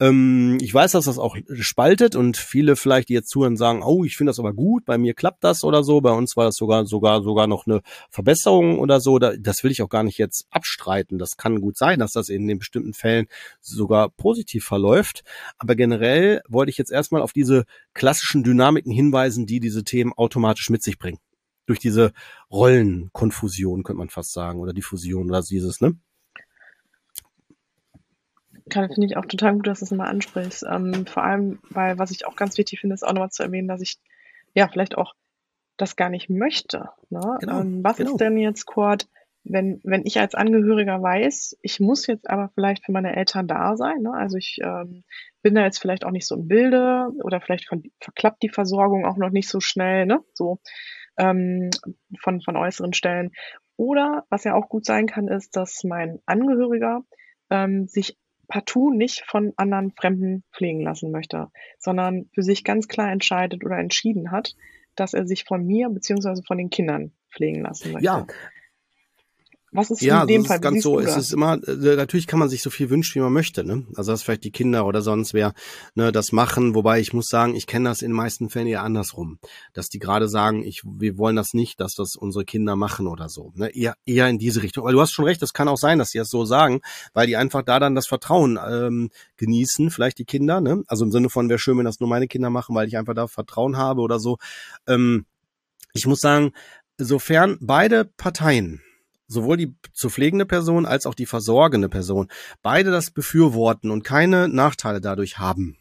Ähm, ich weiß, dass das auch spaltet und viele vielleicht, die jetzt zuhören, sagen, oh, ich finde das aber gut, bei mir klappt das oder so, bei uns war das sogar, sogar, sogar noch eine Verbesserung oder so. Das will ich auch gar nicht jetzt abstreiten. Das kann gut sein, dass das in den bestimmten Fällen sogar positiv verläuft. Aber generell wollte ich jetzt erstmal auf diese klassischen Dynamiken hinweisen, die diese Themen automatisch mit sich bringen. Durch diese Rollenkonfusion, könnte man fast sagen, oder Diffusion oder dieses, ne? Kann, finde ich auch total gut, dass du es mal ansprichst. Ähm, vor allem, weil was ich auch ganz wichtig finde, ist auch nochmal zu erwähnen, dass ich ja vielleicht auch das gar nicht möchte. Ne? Genau, ähm, was genau. ist denn jetzt, Kurt, wenn, wenn ich als Angehöriger weiß, ich muss jetzt aber vielleicht für meine Eltern da sein, ne? also ich ähm, bin da jetzt vielleicht auch nicht so im Bilde oder vielleicht von, verklappt die Versorgung auch noch nicht so schnell, ne? so ähm, von, von äußeren Stellen. Oder was ja auch gut sein kann, ist, dass mein Angehöriger ähm, sich partout nicht von anderen Fremden pflegen lassen möchte, sondern für sich ganz klar entscheidet oder entschieden hat, dass er sich von mir beziehungsweise von den Kindern pflegen lassen möchte. Ja, was ist ja, in dem Fall? ganz so. Es ist immer, äh, natürlich kann man sich so viel wünschen, wie man möchte. Ne? Also dass vielleicht die Kinder oder sonst wer ne, das machen. Wobei ich muss sagen, ich kenne das in den meisten Fällen eher andersrum, dass die gerade sagen, ich, wir wollen das nicht, dass das unsere Kinder machen oder so. Ne? Eher, eher in diese Richtung. Weil du hast schon recht, das kann auch sein, dass die das so sagen, weil die einfach da dann das Vertrauen ähm, genießen, vielleicht die Kinder. Ne? Also im Sinne von, wäre schön, wenn das nur meine Kinder machen, weil ich einfach da Vertrauen habe oder so. Ähm, ich muss sagen, sofern beide Parteien sowohl die zu pflegende Person als auch die versorgende Person beide das befürworten und keine Nachteile dadurch haben.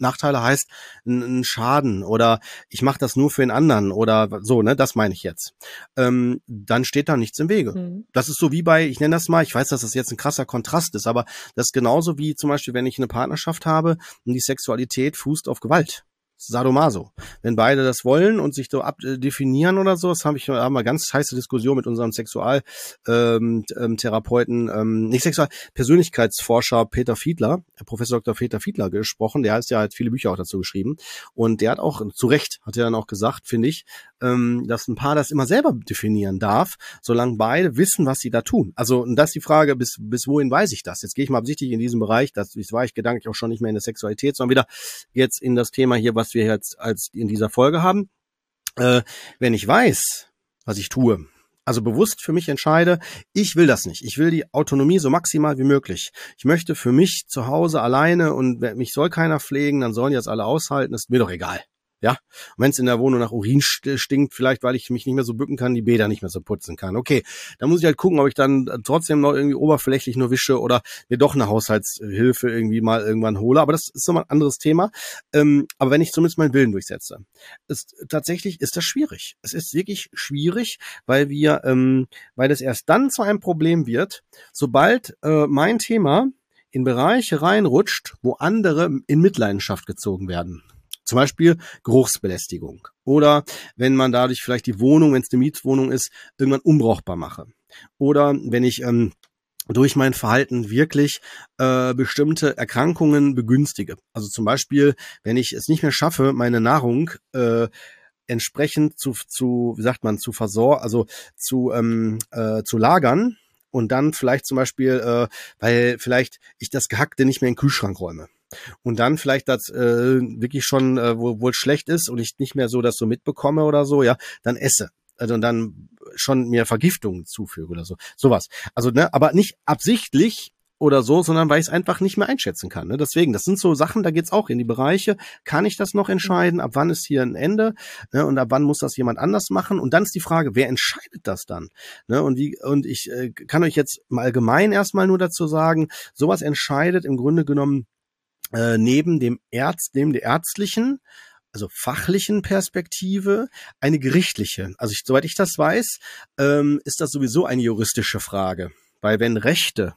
Nachteile heißt ein Schaden oder ich mache das nur für den anderen oder so, ne, das meine ich jetzt. Ähm, dann steht da nichts im Wege. Mhm. Das ist so wie bei, ich nenne das mal, ich weiß, dass das jetzt ein krasser Kontrast ist, aber das ist genauso wie zum Beispiel, wenn ich eine Partnerschaft habe und die Sexualität fußt auf Gewalt. Sadomaso. Wenn beide das wollen und sich so abdefinieren oder so, das habe ich haben wir ganz heiße Diskussion mit unserem Sexualtherapeuten, ähm, ähm, ähm, nicht Sexual Persönlichkeitsforscher Peter Fiedler, Professor Dr. Peter Fiedler gesprochen. Der heißt ja hat viele Bücher auch dazu geschrieben und der hat auch zu Recht hat er dann auch gesagt, finde ich, ähm, dass ein Paar das immer selber definieren darf, solange beide wissen, was sie da tun. Also und das ist die Frage, bis bis wohin weiß ich das? Jetzt gehe ich mal absichtlich in diesem Bereich, das, das war ich gedanklich auch schon nicht mehr in der Sexualität, sondern wieder jetzt in das Thema hier, was was wir jetzt als in dieser Folge haben. Äh, wenn ich weiß, was ich tue, also bewusst für mich entscheide, ich will das nicht. Ich will die Autonomie so maximal wie möglich. Ich möchte für mich zu Hause alleine und mich soll keiner pflegen, dann sollen das alle aushalten, ist mir doch egal. Ja, wenn es in der Wohnung nach Urin stinkt, vielleicht weil ich mich nicht mehr so bücken kann, die Bäder nicht mehr so putzen kann. Okay, da muss ich halt gucken, ob ich dann trotzdem noch irgendwie oberflächlich nur wische oder mir doch eine Haushaltshilfe irgendwie mal irgendwann hole. Aber das ist nochmal ein anderes Thema. Ähm, aber wenn ich zumindest meinen Willen durchsetze, ist tatsächlich ist das schwierig. Es ist wirklich schwierig, weil wir, ähm, weil es erst dann zu einem Problem wird, sobald äh, mein Thema in Bereiche reinrutscht, wo andere in Mitleidenschaft gezogen werden. Zum Beispiel Geruchsbelästigung. Oder wenn man dadurch vielleicht die Wohnung, wenn es eine Mietwohnung ist, irgendwann unbrauchbar mache. Oder wenn ich ähm, durch mein Verhalten wirklich äh, bestimmte Erkrankungen begünstige. Also zum Beispiel, wenn ich es nicht mehr schaffe, meine Nahrung äh, entsprechend zu, zu wie sagt man, zu versor, also zu, ähm, äh, zu lagern und dann vielleicht zum Beispiel, äh, weil vielleicht ich das Gehackte nicht mehr in den Kühlschrank räume und dann vielleicht das äh, wirklich schon äh, wo wohl schlecht ist und ich nicht mehr so das so mitbekomme oder so, ja, dann esse. Also dann schon mir Vergiftungen zufüge oder so. Sowas. Also, ne, aber nicht absichtlich oder so, sondern weil ich es einfach nicht mehr einschätzen kann. Ne? Deswegen, das sind so Sachen, da geht's auch in die Bereiche, kann ich das noch entscheiden, ab wann ist hier ein Ende ne? und ab wann muss das jemand anders machen? Und dann ist die Frage, wer entscheidet das dann? Ne? Und wie, und ich äh, kann euch jetzt im Allgemeinen erstmal nur dazu sagen, sowas entscheidet im Grunde genommen äh, neben dem Ärzt, neben der ärztlichen, also fachlichen Perspektive, eine gerichtliche. Also ich, soweit ich das weiß, ähm, ist das sowieso eine juristische Frage. Weil wenn Rechte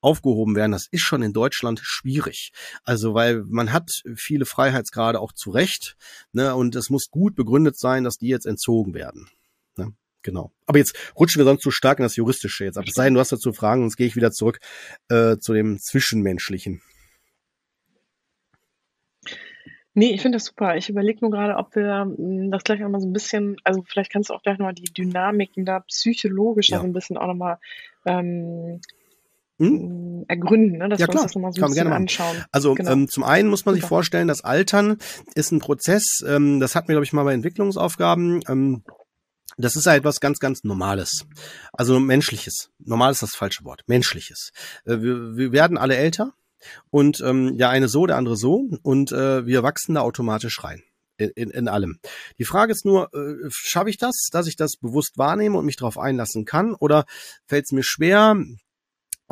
aufgehoben werden, das ist schon in Deutschland schwierig. Also weil man hat viele Freiheitsgrade auch zu Recht, ne, und es muss gut begründet sein, dass die jetzt entzogen werden. Ne? Genau. Aber jetzt rutschen wir sonst zu stark in das Juristische jetzt ab. Es sei denn, du hast dazu Fragen, sonst gehe ich wieder zurück äh, zu dem Zwischenmenschlichen. Nee, ich finde das super. Ich überlege nur gerade, ob wir hm, das gleich noch mal so ein bisschen also, vielleicht kannst du auch gleich noch mal die Dynamiken da psychologischer so ein bisschen auch noch mal, ähm, Hm? hm, ergründen, ne, dass Ja wir uns klar, das noch mal so kann ein bisschen anschauen. Also Genau. ähm, zum einen muss man sich Super. vorstellen, das Altern ist ein Prozess, ähm, das hatten wir, glaube ich, mal bei Entwicklungsaufgaben. Ähm, das ist ja etwas ganz, ganz Normales. Also menschliches. Normal ist das falsche Wort. Menschliches. Äh, wir, wir werden alle älter und ähm, ja, eine so, der andere so und äh, wir wachsen da automatisch rein. In, in, in allem. Die Frage ist nur, äh, schaffe ich das, dass ich das bewusst wahrnehme und mich darauf einlassen kann oder fällt es mir schwer,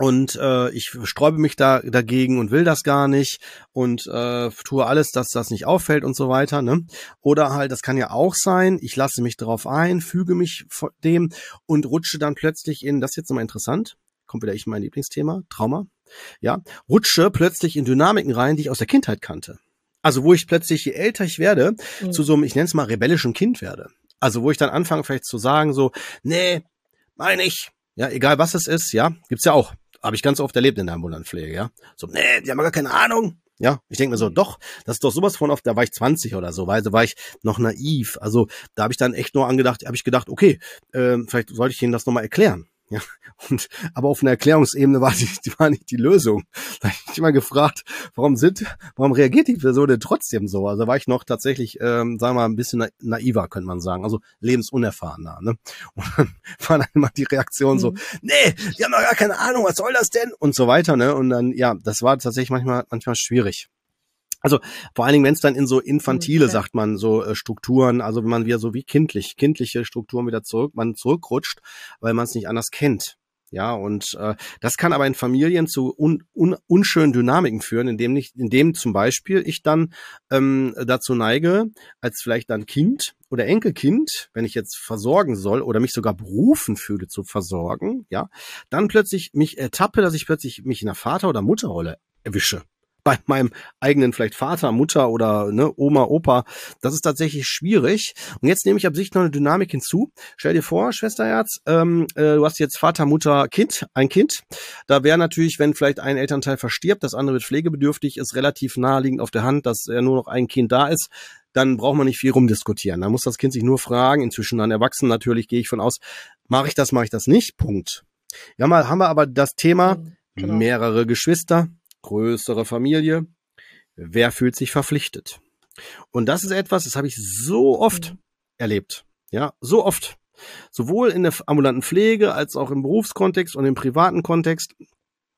und äh, ich sträube mich da dagegen und will das gar nicht und äh, tue alles, dass das nicht auffällt und so weiter. Ne? Oder halt, das kann ja auch sein, ich lasse mich darauf ein, füge mich dem und rutsche dann plötzlich in, das ist jetzt nochmal interessant, kommt wieder ich mein Lieblingsthema, Trauma, ja, rutsche plötzlich in Dynamiken rein, die ich aus der Kindheit kannte. Also wo ich plötzlich, je älter ich werde, Mhm. zu so einem, ich nenne es mal rebellischen Kind werde. Also wo ich dann anfange vielleicht zu sagen so, nee, meine ich, ja, egal was es ist, ja, gibt's ja auch. Habe ich ganz oft erlebt in der Ambulantenpflege, ja. So, nee, die haben gar keine Ahnung. Ja, ich denke mir so, doch, das ist doch sowas von oft, da war ich 20 oder so, weil da war ich noch naiv. Also da habe ich dann echt nur angedacht, habe ich gedacht, okay, ähm, vielleicht sollte ich Ihnen das nochmal erklären. Ja, und aber auf einer Erklärungsebene war die, die war nicht die Lösung. Da habe ich mich immer gefragt, warum sind, warum reagiert die Person denn trotzdem so? Also war ich noch tatsächlich, ähm, sagen wir mal, ein bisschen na naiver, könnte man sagen, also lebensunerfahrener. Ne? Und dann *laughs* war dann immer die Reaktion so, Mhm. nee, die haben doch gar keine Ahnung, was soll das denn? Und so weiter, ne? Und dann, ja, das war tatsächlich manchmal, manchmal schwierig. Also vor allen Dingen, wenn es dann in so infantile, Okay. sagt man, so äh, Strukturen, also wenn man wieder so wie kindlich, kindliche Strukturen wieder zurück, man zurückrutscht, weil man es nicht anders kennt. Ja, und äh, das kann aber in Familien zu un, un, unschönen Dynamiken führen, indem nicht, indem zum Beispiel ich dann ähm, dazu neige, als vielleicht dann Kind oder Enkelkind, wenn ich jetzt versorgen soll oder mich sogar berufen fühle zu versorgen, ja, dann plötzlich mich ertappe, dass ich plötzlich mich in der Vater- oder Mutterrolle erwische bei meinem eigenen vielleicht Vater, Mutter oder ne, Oma, Opa. Das ist tatsächlich schwierig. Und jetzt nehme ich absichtlich noch eine Dynamik hinzu. Stell dir vor, Schwesterherz, ähm, äh, du hast jetzt Vater, Mutter, Kind, ein Kind. Da wäre natürlich, wenn vielleicht ein Elternteil verstirbt, das andere wird pflegebedürftig, ist relativ naheliegend auf der Hand, dass ja nur noch ein Kind da ist. Dann braucht man nicht viel rumdiskutieren. Dann muss das Kind sich nur fragen, inzwischen dann erwachsen natürlich, gehe ich von aus, mache ich das, mache ich das nicht, Punkt. Ja, mal haben wir aber das Thema, Mhm, genau. mehrere Geschwister, größere Familie. Wer fühlt sich verpflichtet? Und das ist etwas, das habe ich so oft Mhm. erlebt. Ja, so oft. Sowohl in der ambulanten Pflege als auch im Berufskontext und im privaten Kontext.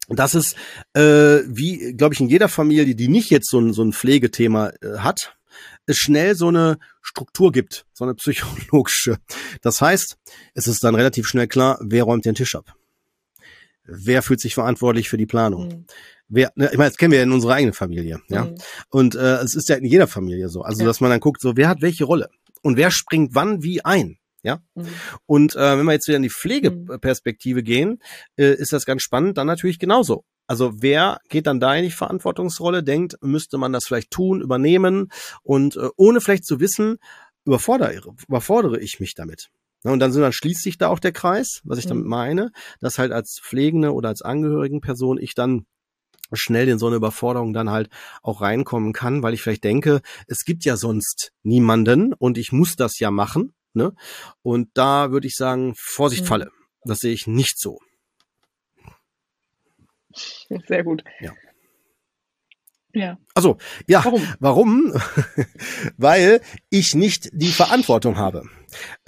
Dass es, äh, wie, glaube ich, in jeder Familie, die nicht jetzt so ein, so ein Pflegethema äh, hat, es schnell so eine Struktur gibt, so eine psychologische. Das heißt, es ist dann relativ schnell klar, wer räumt den Tisch ab? Wer fühlt sich verantwortlich für die Planung? Mhm. Wer, ne, ich meine, das kennen wir ja in unserer eigenen Familie, ja. Mhm. Und äh, es ist ja in jeder Familie so. Also, Ja. dass man dann guckt, so wer hat welche Rolle und wer springt wann wie ein. Ja. Mhm. Und äh, wenn wir jetzt wieder in die Pflegeperspektive gehen, äh, ist das ganz spannend, dann natürlich genauso. Also wer geht dann da in die Verantwortungsrolle, denkt, müsste man das vielleicht tun, übernehmen und äh, ohne vielleicht zu wissen, überfordere, überfordere ich mich damit. Ja, und dann, sind, dann schließt sich da auch der Kreis, was ich damit Mhm. meine, dass halt als pflegende oder als Angehörigen Person ich dann schnell in so eine Überforderung dann halt auch reinkommen kann, weil ich vielleicht denke, es gibt ja sonst niemanden und ich muss das ja machen. Ne? Und da würde ich sagen, Vorsicht, mhm. Falle. Das sehe ich nicht so. *laughs* Sehr gut. Ja. Ja. Also, ja, warum? Warum? *laughs* Weil ich nicht die Verantwortung habe.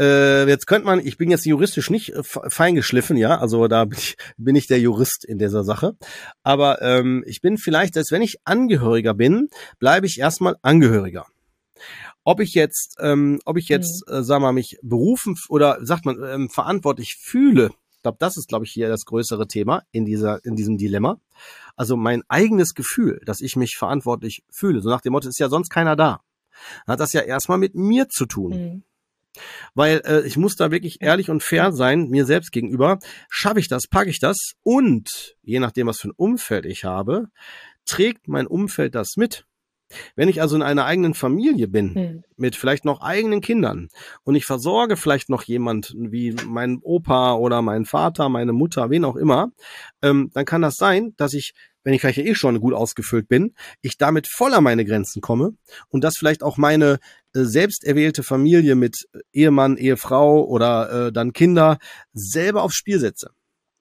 Äh, jetzt könnte man, ich bin jetzt juristisch nicht äh, feingeschliffen, ja, also da bin ich, *laughs* bin ich der Jurist in dieser Sache. Aber ähm, ich bin vielleicht, als wenn ich Angehöriger bin, bleibe ich erstmal Angehöriger. Ob ich jetzt, ähm, ob ich jetzt, mhm. äh, wir mal, mich berufen oder sagt man ähm, verantwortlich fühle, ich glaube, das ist, glaube ich, hier das größere Thema in dieser, in diesem Dilemma. Also mein eigenes Gefühl, dass ich mich verantwortlich fühle, so nach dem Motto, ist ja sonst keiner da. Dann hat das ja erstmal mit mir zu tun. Mhm. Weil äh, ich muss da wirklich ehrlich und fair sein, mir selbst gegenüber. Schaffe ich das, packe ich das und je nachdem, was für ein Umfeld ich habe, trägt mein Umfeld das mit. Wenn ich also in einer eigenen Familie bin, hm. mit vielleicht noch eigenen Kindern und ich versorge vielleicht noch jemand wie mein Opa oder mein Vater, meine Mutter, wen auch immer, ähm, dann kann das sein, dass ich, wenn ich vielleicht eh schon gut ausgefüllt bin, ich damit voll an meine Grenzen komme und dass vielleicht auch meine äh, selbst erwählte Familie mit Ehemann, Ehefrau oder äh, dann Kinder selber aufs Spiel setze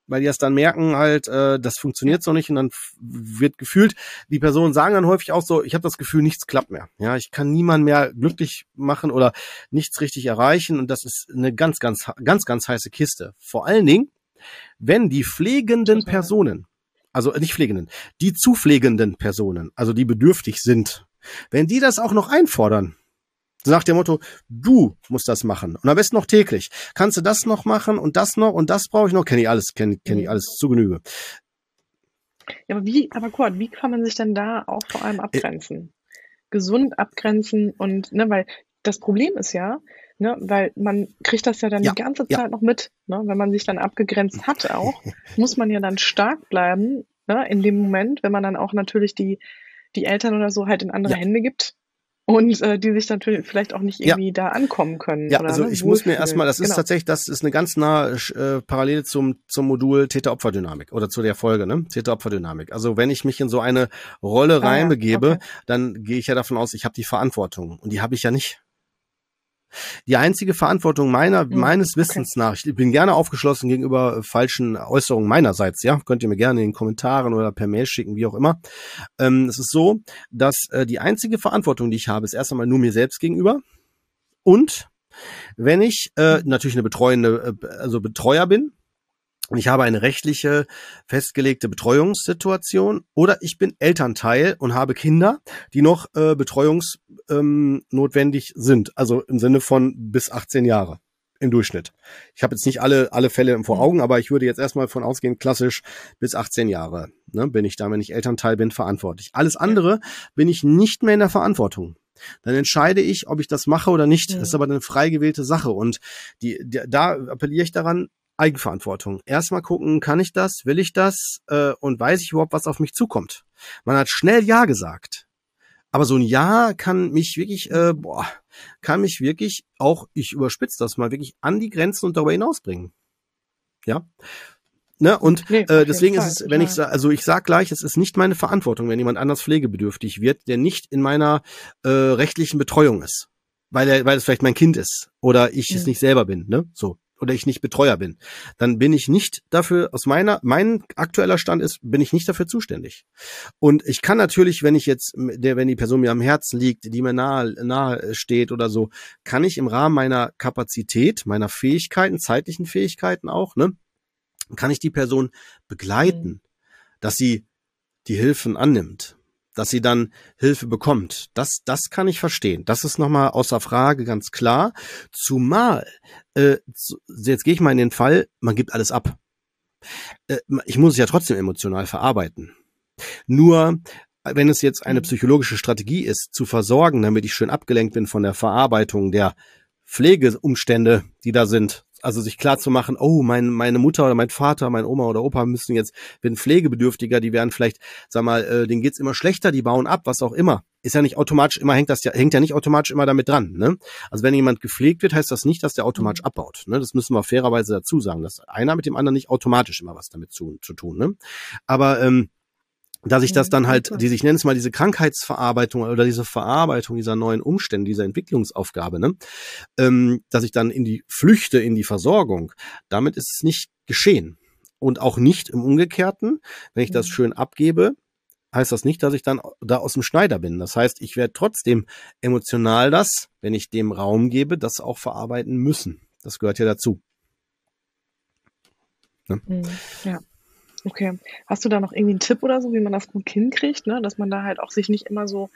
weil die das dann merken halt, äh, das funktioniert so nicht und dann wird gefühlt, die Personen sagen dann häufig auch so, ich habe das Gefühl, nichts klappt mehr. Ja, ich kann niemand mehr glücklich machen oder nichts richtig erreichen und das ist eine ganz, ganz, ganz, ganz heiße Kiste. Vor allen Dingen, wenn die pflegenden Personen, also nicht pflegenden, die zu pflegenden Personen, also die bedürftig sind, wenn die das auch noch einfordern, nach dem Motto, du musst das machen. Und am besten noch täglich. Kannst du das noch machen und das noch und das brauche ich noch? Kenne ich alles, kenne kenn ich mhm. alles zu Genüge. Ja, aber wie, aber Kurt, wie kann man sich denn da auch vor allem abgrenzen? Äh, Gesund abgrenzen und, ne, weil das Problem ist ja, ne, weil man kriegt das ja dann ja, die ganze Zeit ja. noch mit, ne, wenn man sich dann abgegrenzt *laughs* hat auch, muss man ja dann stark bleiben, ne, in dem Moment, wenn man dann auch natürlich die, die Eltern oder so halt in andere ja. Hände gibt, und äh, die sich natürlich vielleicht auch nicht irgendwie da ankommen können. Ja, oder, also ne? ich muss mir erstmal, das ist genau. tatsächlich, das ist eine ganz nahe äh, Parallele zum, zum Modul Täter-Opfer-Dynamik oder zu der Folge, ne? Täter-Opfer-Dynamik. Also wenn ich mich in so eine Rolle ah, reinbegebe, okay. dann gehe ich ja davon aus, ich habe die Verantwortung und die habe ich ja nicht. Die einzige Verantwortung meiner, mhm. meines Wissens okay. nach, ich bin gerne aufgeschlossen gegenüber äh, falschen Äußerungen meinerseits, ja, könnt ihr mir gerne in den Kommentaren oder per Mail schicken, wie auch immer. Ähm, es ist so, dass äh, die einzige Verantwortung, die ich habe, ist erst einmal nur mir selbst gegenüber und wenn ich äh, natürlich eine betreuende, äh, also Betreuer bin, ich habe eine rechtliche festgelegte Betreuungssituation oder ich bin Elternteil und habe Kinder, die noch äh, betreuungsnotwendig ähm, sind, also im Sinne von bis 18 Jahre im Durchschnitt. Ich habe jetzt nicht alle alle Fälle vor Augen, aber ich würde jetzt erstmal von ausgehen, klassisch bis 18 Jahre ne, bin ich da, wenn ich Elternteil bin, verantwortlich. Alles andere bin ich nicht mehr in der Verantwortung dann entscheide ich, ob ich das mache oder nicht. Das ist aber eine frei gewählte Sache. Und die, die, da appelliere ich daran, Eigenverantwortung. Erstmal gucken, kann ich das, will ich das äh, und weiß ich überhaupt, was auf mich zukommt. Man hat schnell Ja gesagt. Aber so ein Ja kann mich wirklich, äh, boah, kann mich wirklich auch, ich überspitze das mal, wirklich an die Grenzen und darüber hinaus bringen. Ja. Ne? Und nee, äh, deswegen ist es, wenn ich sage, also ich sag gleich, es ist nicht meine Verantwortung, wenn jemand anders pflegebedürftig wird, der nicht in meiner äh, rechtlichen Betreuung ist. Weil er, weil es vielleicht mein Kind ist oder ich ja. es nicht selber bin, ne? So oder ich nicht Betreuer bin, dann bin ich nicht dafür, aus meiner, mein aktueller Stand ist, bin ich nicht dafür zuständig. Und ich kann natürlich, wenn ich jetzt, der, wenn die Person mir am Herzen liegt, die mir nahe, nahe steht oder so, kann ich im Rahmen meiner Kapazität, meiner Fähigkeiten, zeitlichen Fähigkeiten auch, ne, kann ich die Person begleiten, mhm. dass sie die Hilfen annimmt dass sie dann Hilfe bekommt. Das, das kann ich verstehen. Das ist nochmal außer Frage ganz klar. Zumal, äh, jetzt gehe ich mal in den Fall, man gibt alles ab. Äh, ich muss es ja trotzdem emotional verarbeiten. Nur, wenn es jetzt eine psychologische Strategie ist, zu versorgen, damit ich schön abgelenkt bin von der Verarbeitung der Pflegeumstände, die da sind, also sich klar zu machen, oh, mein, meine Mutter oder mein Vater, mein Oma oder Opa müssen jetzt, wenn Pflegebedürftiger, die werden vielleicht, sag mal, äh, denen geht's immer schlechter, die bauen ab, was auch immer. Ist ja nicht automatisch immer, hängt das ja, hängt ja nicht automatisch immer damit dran. Ne? Also wenn jemand gepflegt wird, heißt das nicht, dass der automatisch mhm. abbaut. Ne? Das müssen wir fairerweise dazu sagen. dass einer mit dem anderen nicht automatisch immer was damit zu, zu tun. Ne? Aber ähm, dass ich das dann halt, die ich nenne es mal diese Krankheitsverarbeitung oder diese Verarbeitung dieser neuen Umstände, dieser Entwicklungsaufgabe, ne, ähm, dass ich dann in die Flüchte, in die Versorgung, damit ist es nicht geschehen. Und auch nicht im Umgekehrten, wenn ich das mhm. schön abgebe, heißt das nicht, dass ich dann da aus dem Schneider bin. Das heißt, ich werde trotzdem emotional das, wenn ich dem Raum gebe, das auch verarbeiten müssen. Das gehört ja dazu. Ne? Mhm, ja. Okay. Hast du da noch irgendwie einen Tipp oder so, wie man das gut hinkriegt, ne? dass man da halt auch sich nicht immer so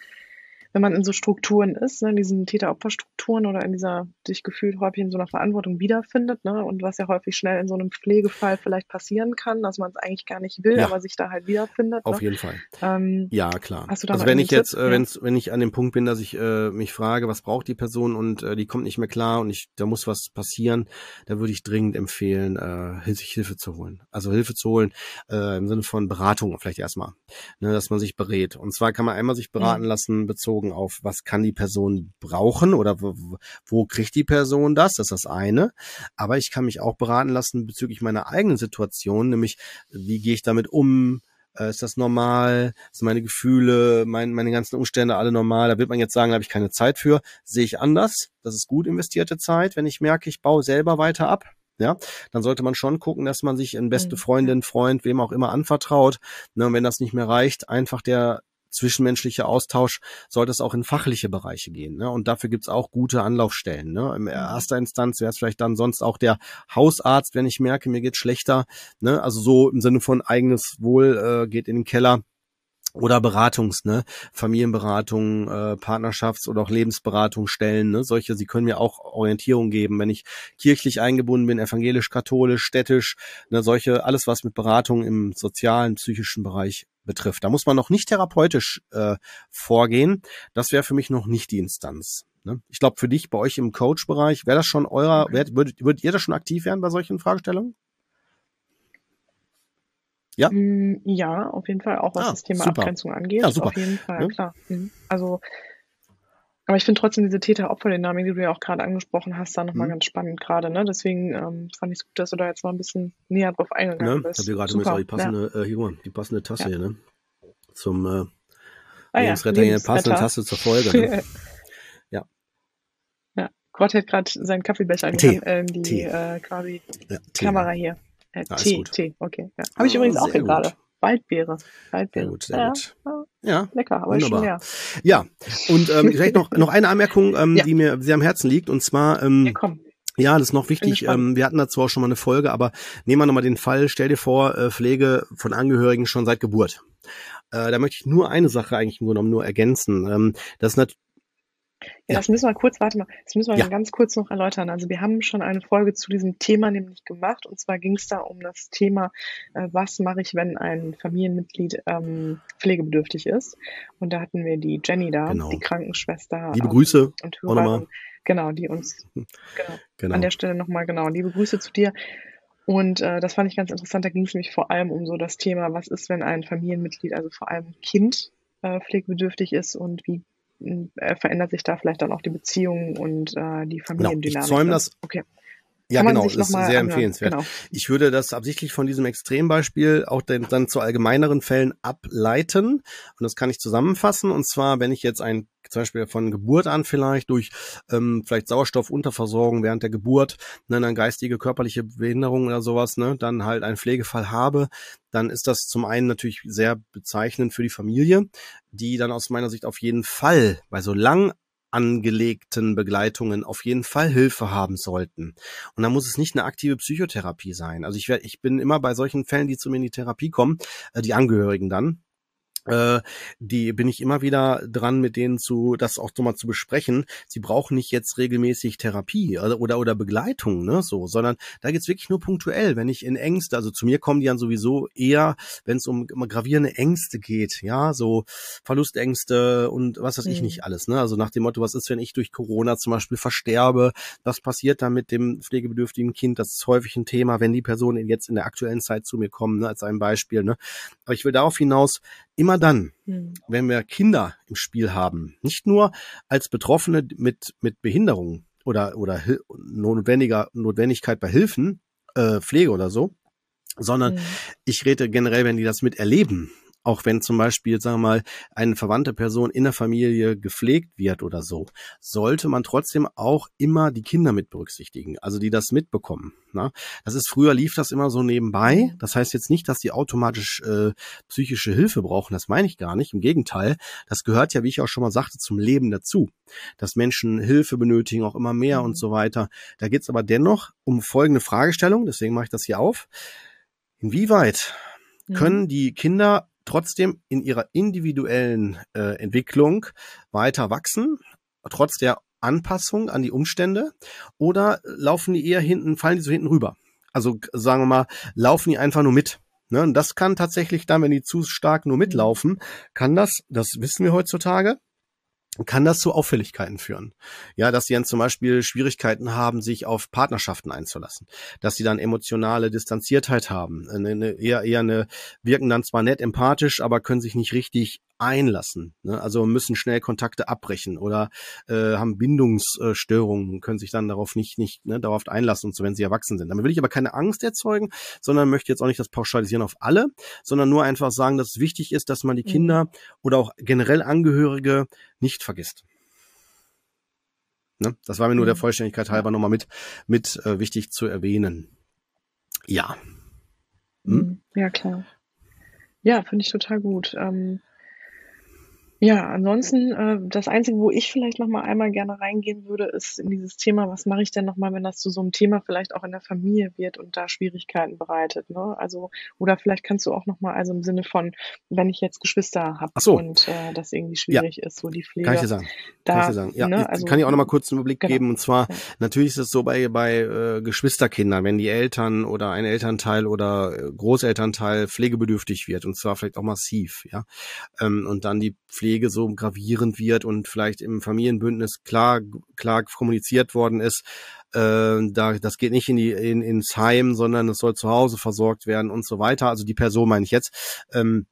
wenn man in so Strukturen ist, ne, in diesen Täter-Opfer-Strukturen oder in dieser sich gefühlt häufig in so einer Verantwortung wiederfindet, ne, und was ja häufig schnell in so einem Pflegefall vielleicht passieren kann, dass man es eigentlich gar nicht will, ja. aber sich da halt wiederfindet. Auf ne? jeden Fall. Ähm, ja, klar. Hast du da also wenn ich jetzt, äh, wenn's, wenn ich an dem Punkt bin, dass ich äh, mich frage, was braucht die Person und äh, die kommt nicht mehr klar und ich, da muss was passieren, da würde ich dringend empfehlen, äh, sich Hilfe zu holen. Also Hilfe zu holen äh, im Sinne von Beratung vielleicht erstmal, ne, dass man sich berät. Und zwar kann man einmal sich beraten mhm. lassen bezogen bezogen auf, was kann die Person brauchen oder wo, wo kriegt die Person das? Das ist das eine. Aber ich kann mich auch beraten lassen bezüglich meiner eigenen Situation, nämlich wie gehe ich damit um? Äh, ist das normal? Sind meine Gefühle, mein, meine ganzen Umstände alle normal? Da wird man jetzt sagen, da habe ich keine Zeit für. Sehe ich anders. Das ist gut investierte Zeit, wenn ich merke, ich baue selber weiter ab. Ja, dann sollte man schon gucken, dass man sich in beste mhm. Freundin, Freund, wem auch immer anvertraut. Ne, und wenn das nicht mehr reicht, einfach der zwischenmenschlicher Austausch sollte es auch in fachliche Bereiche gehen. Ne? Und dafür gibt's auch gute Anlaufstellen. Ne? In erster Instanz wäre es vielleicht dann sonst auch der Hausarzt, wenn ich merke, mir geht schlechter. Ne? Also so im Sinne von eigenes Wohl äh, geht in den Keller oder Beratungs, ne, Familienberatung, äh, Partnerschafts- oder auch Lebensberatungsstellen, ne, solche, sie können mir auch Orientierung geben, wenn ich kirchlich eingebunden bin, evangelisch, katholisch, städtisch, ne, solche, alles was mit Beratung im sozialen, psychischen Bereich betrifft. Da muss man noch nicht therapeutisch äh, vorgehen. Das wäre für mich noch nicht die Instanz. Ne? Ich glaube, für dich bei euch im Coach-Bereich, wäre das schon eurer, wär, würdet, würdet ihr da schon aktiv werden bei solchen Fragestellungen? Ja? Mm, ja, auf jeden Fall, auch was ah, das Thema super. Abgrenzung angeht. Ja, super. Auf jeden Fall, ja. klar. Mhm. Also aber ich finde trotzdem diese Täter-Opfer-Dynamik, die du ja auch gerade angesprochen hast, da nochmal mhm. ganz spannend gerade. Ne? Deswegen ähm, fand ich es gut, dass du da jetzt mal ein bisschen näher drauf eingegangen ne? bist. Ich habe gerade die passende, ja. äh, hier, die passende Tasse ja. hier, ne? Zum äh, ah, Lebensretter, ja. hier, passende Tasse zur Folge. Ne? *laughs* ja. Ja, Gott hat gerade seinen Kaffeebecher in die, äh, die äh, quasi Kamera hier. Äh, Tee, Tee, okay. Ja. Habe ich übrigens auch hier gerade. Waldbeere. Waldbeere. Sehr gut, sehr ja. gut. Ja, lecker, aber wunderbar. schon leer. Ja, und ähm, vielleicht noch, noch eine Anmerkung, ähm, ja. die mir sehr am Herzen liegt, und zwar, ähm, ja, komm. Ja, das ist noch wichtig. Ähm, wir hatten dazu auch schon mal eine Folge, aber nehmen wir nochmal den Fall, stell dir vor, äh, Pflege von Angehörigen schon seit Geburt. Äh, da möchte ich nur eine Sache eigentlich nur, nur ergänzen. Ähm, das ist ja, das müssen wir kurz, warte mal, das müssen wir ja. ganz kurz noch erläutern. Also wir haben schon eine Folge zu diesem Thema nämlich gemacht und zwar ging es da um das Thema, äh, was mache ich, wenn ein Familienmitglied ähm, pflegebedürftig ist. Und da hatten wir die Jenny da, genau. die Krankenschwester. Liebe Grüße ähm, und Hörerin, genau, die uns *laughs* genau, genau. an der Stelle nochmal genau, liebe Grüße zu dir. Und äh, das fand ich ganz interessant. Da ging es nämlich vor allem um so das Thema, was ist, wenn ein Familienmitglied, also vor allem Kind, äh, pflegebedürftig ist und wie äh, verändert sich da vielleicht dann auch die Beziehung und äh, die Familiendynamik. Genau, ich zäume das. Okay. Ja, genau, ist sehr anhören. empfehlenswert. Genau. Ich würde das absichtlich von diesem Extrembeispiel auch dann, dann zu allgemeineren Fällen ableiten. Und das kann ich zusammenfassen. Und zwar, wenn ich jetzt ein zum Beispiel von Geburt an vielleicht durch ähm, vielleicht Sauerstoffunterversorgung während der Geburt, ne, dann geistige, körperliche Behinderung oder sowas, ne, dann halt einen Pflegefall habe, dann ist das zum einen natürlich sehr bezeichnend für die Familie, die dann aus meiner Sicht auf jeden Fall bei so lang angelegten Begleitungen auf jeden Fall Hilfe haben sollten. Und da muss es nicht eine aktive Psychotherapie sein. Also ich werde, ich bin immer bei solchen Fällen, die zu mir in die Therapie kommen, äh, die Angehörigen dann, äh, die bin ich immer wieder dran, mit denen zu, das auch so mal zu besprechen. Sie brauchen nicht jetzt regelmäßig Therapie oder, oder, oder Begleitung, ne, so, sondern da geht's wirklich nur punktuell. Wenn ich in Ängste, also zu mir kommen die dann sowieso eher, wenn es um gravierende Ängste geht, ja, so Verlustängste und was weiß ich mhm. nicht alles, ne, also nach dem Motto, was ist, wenn ich durch Corona zum Beispiel versterbe? Was passiert dann mit dem pflegebedürftigen Kind? Das ist häufig ein Thema, wenn die Personen jetzt in der aktuellen Zeit zu mir kommen, ne, als ein Beispiel, ne. Aber ich will darauf hinaus, immer dann, mhm. wenn wir Kinder im Spiel haben, nicht nur als Betroffene mit, mit Behinderung oder, oder notwendiger Notwendigkeit bei Hilfen, äh, Pflege oder so, sondern mhm. ich rede generell, wenn die das miterleben, auch wenn zum Beispiel, sagen wir mal, eine verwandte Person in der Familie gepflegt wird oder so, sollte man trotzdem auch immer die Kinder mit berücksichtigen, also die das mitbekommen. Ne? Das ist früher lief das immer so nebenbei. Das heißt jetzt nicht, dass die automatisch äh, psychische Hilfe brauchen. Das meine ich gar nicht. Im Gegenteil, das gehört ja, wie ich auch schon mal sagte, zum Leben dazu, dass Menschen Hilfe benötigen, auch immer mehr und mhm. so weiter. Da geht es aber dennoch um folgende Fragestellung. Deswegen mache ich das hier auf. Inwieweit mhm. können die Kinder trotzdem in ihrer individuellen äh, Entwicklung weiter wachsen, trotz der Anpassung an die Umstände, oder laufen die eher hinten, fallen die so hinten rüber? Also sagen wir mal, laufen die einfach nur mit. Ne? Und das kann tatsächlich dann, wenn die zu stark nur mitlaufen, kann das, das wissen wir heutzutage, kann das zu Auffälligkeiten führen. Ja, dass sie dann zum Beispiel Schwierigkeiten haben, sich auf Partnerschaften einzulassen, dass sie dann emotionale Distanziertheit haben, eine, eine, eher eher eine wirken dann zwar nett empathisch, aber können sich nicht richtig einlassen. Ne? Also müssen schnell Kontakte abbrechen oder äh, haben Bindungsstörungen, können sich dann darauf nicht, nicht ne, darauf einlassen und so, wenn sie erwachsen sind. Damit will ich aber keine Angst erzeugen, sondern möchte jetzt auch nicht das pauschalisieren auf alle, sondern nur einfach sagen, dass es wichtig ist, dass man die mhm. Kinder mhm. oder auch generell Angehörige nicht vergisst. Ne? Das war mir nur der mhm. Vollständigkeit halber nochmal mit, mit äh, wichtig zu erwähnen. Ja. Hm? Ja, klar. Ja, finde ich total gut. Ähm, ja, ansonsten, äh, das Einzige, wo ich vielleicht noch mal einmal gerne reingehen würde, ist in dieses Thema, was mache ich denn noch mal, wenn das zu so einem Thema vielleicht auch in der Familie wird und da Schwierigkeiten bereitet, ne? Also oder vielleicht kannst du auch noch mal also im Sinne von, wenn ich jetzt Geschwister habe so. und äh, das irgendwie schwierig ja. ist, so die Pflege. Kann ich dir sagen. Da, kann ich dir sagen. Ja, ne? also, kann ich auch noch mal kurz einen Überblick genau. geben und zwar ja. natürlich ist es so bei bei äh, Geschwisterkindern, wenn die Eltern oder ein Elternteil oder äh, Großelternteil pflegebedürftig wird und zwar vielleicht auch massiv, ja. Ähm, und dann die Pflege Pflege so gravierend wird und vielleicht im Familienbündnis klar, klar kommuniziert worden ist, äh, da, das geht nicht in die, in, ins Heim, sondern es soll zu Hause versorgt werden und so weiter. Also die Person meine ich jetzt. Ähm,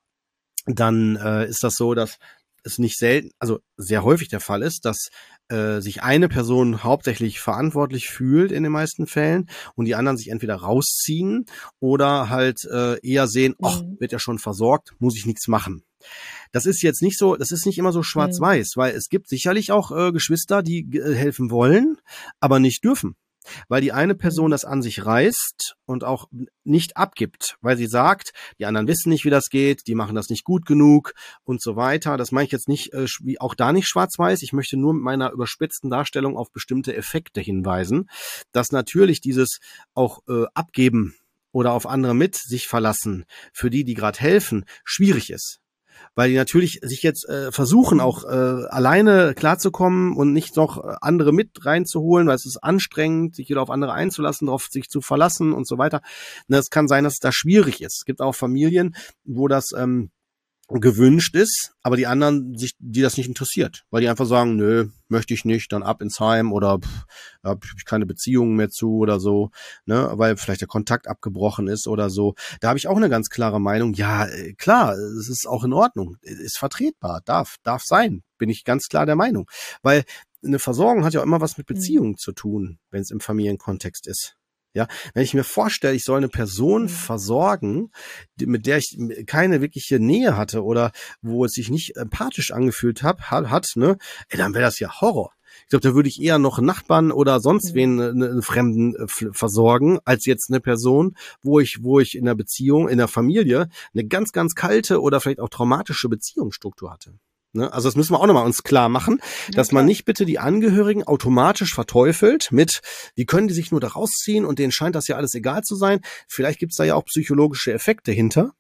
dann äh, ist das so, dass es nicht selten, also sehr häufig der Fall ist, dass äh, sich eine Person hauptsächlich verantwortlich fühlt in den meisten Fällen und die anderen sich entweder rausziehen oder halt äh, eher sehen, ach, mhm. wird ja schon versorgt, muss ich nichts machen das ist jetzt nicht so, das ist nicht immer so schwarz-weiß, mhm. weil es gibt sicherlich auch äh, Geschwister, die äh, helfen wollen, aber nicht dürfen. Weil die eine Person mhm. das an sich reißt und auch nicht abgibt, weil sie sagt, die anderen wissen nicht, wie das geht, die machen das nicht gut genug und so weiter. Das meine ich jetzt nicht, äh, auch da nicht schwarz-weiß. Ich möchte nur mit meiner überspitzten Darstellung auf bestimmte Effekte hinweisen, dass natürlich dieses auch äh, abgeben oder auf andere mit sich verlassen, für die, die gerade helfen, schwierig ist weil die natürlich sich jetzt äh, versuchen, auch äh, alleine klarzukommen und nicht noch andere mit reinzuholen, weil es ist anstrengend, sich wieder auf andere einzulassen, darauf sich zu verlassen und so weiter. Es kann sein, dass es da schwierig ist. Es gibt auch Familien, wo das ähm, gewünscht ist, aber die anderen sich, die das nicht interessiert, weil die einfach sagen, nö, möchte ich nicht, dann ab ins Heim oder pff, hab ich keine Beziehungen mehr zu oder so, ne, weil vielleicht der Kontakt abgebrochen ist oder so. Da habe ich auch eine ganz klare Meinung. Ja, äh, klar, es ist auch in Ordnung, ist vertretbar, darf, darf sein, bin ich ganz klar der Meinung, weil eine Versorgung hat ja auch immer was mit mhm. Beziehungen zu tun, wenn es im Familienkontext ist. Ja, wenn ich mir vorstelle, ich soll eine Person mhm. versorgen, mit der ich keine wirkliche Nähe hatte oder wo es sich nicht empathisch angefühlt hab, hat, ne, ey, dann wäre das ja Horror. Ich glaube, da würde ich eher noch Nachbarn oder sonst mhm. wen, einen, einen Fremden äh, versorgen, als jetzt eine Person, wo ich, wo ich in der Beziehung, in der Familie eine ganz, ganz kalte oder vielleicht auch traumatische Beziehungsstruktur hatte. Ne? Also das müssen wir auch nochmal uns klar machen, dass man nicht bitte die Angehörigen automatisch verteufelt mit, wie können die sich nur da rausziehen und denen scheint das ja alles egal zu sein. Vielleicht gibt's da ja auch psychologische Effekte hinter,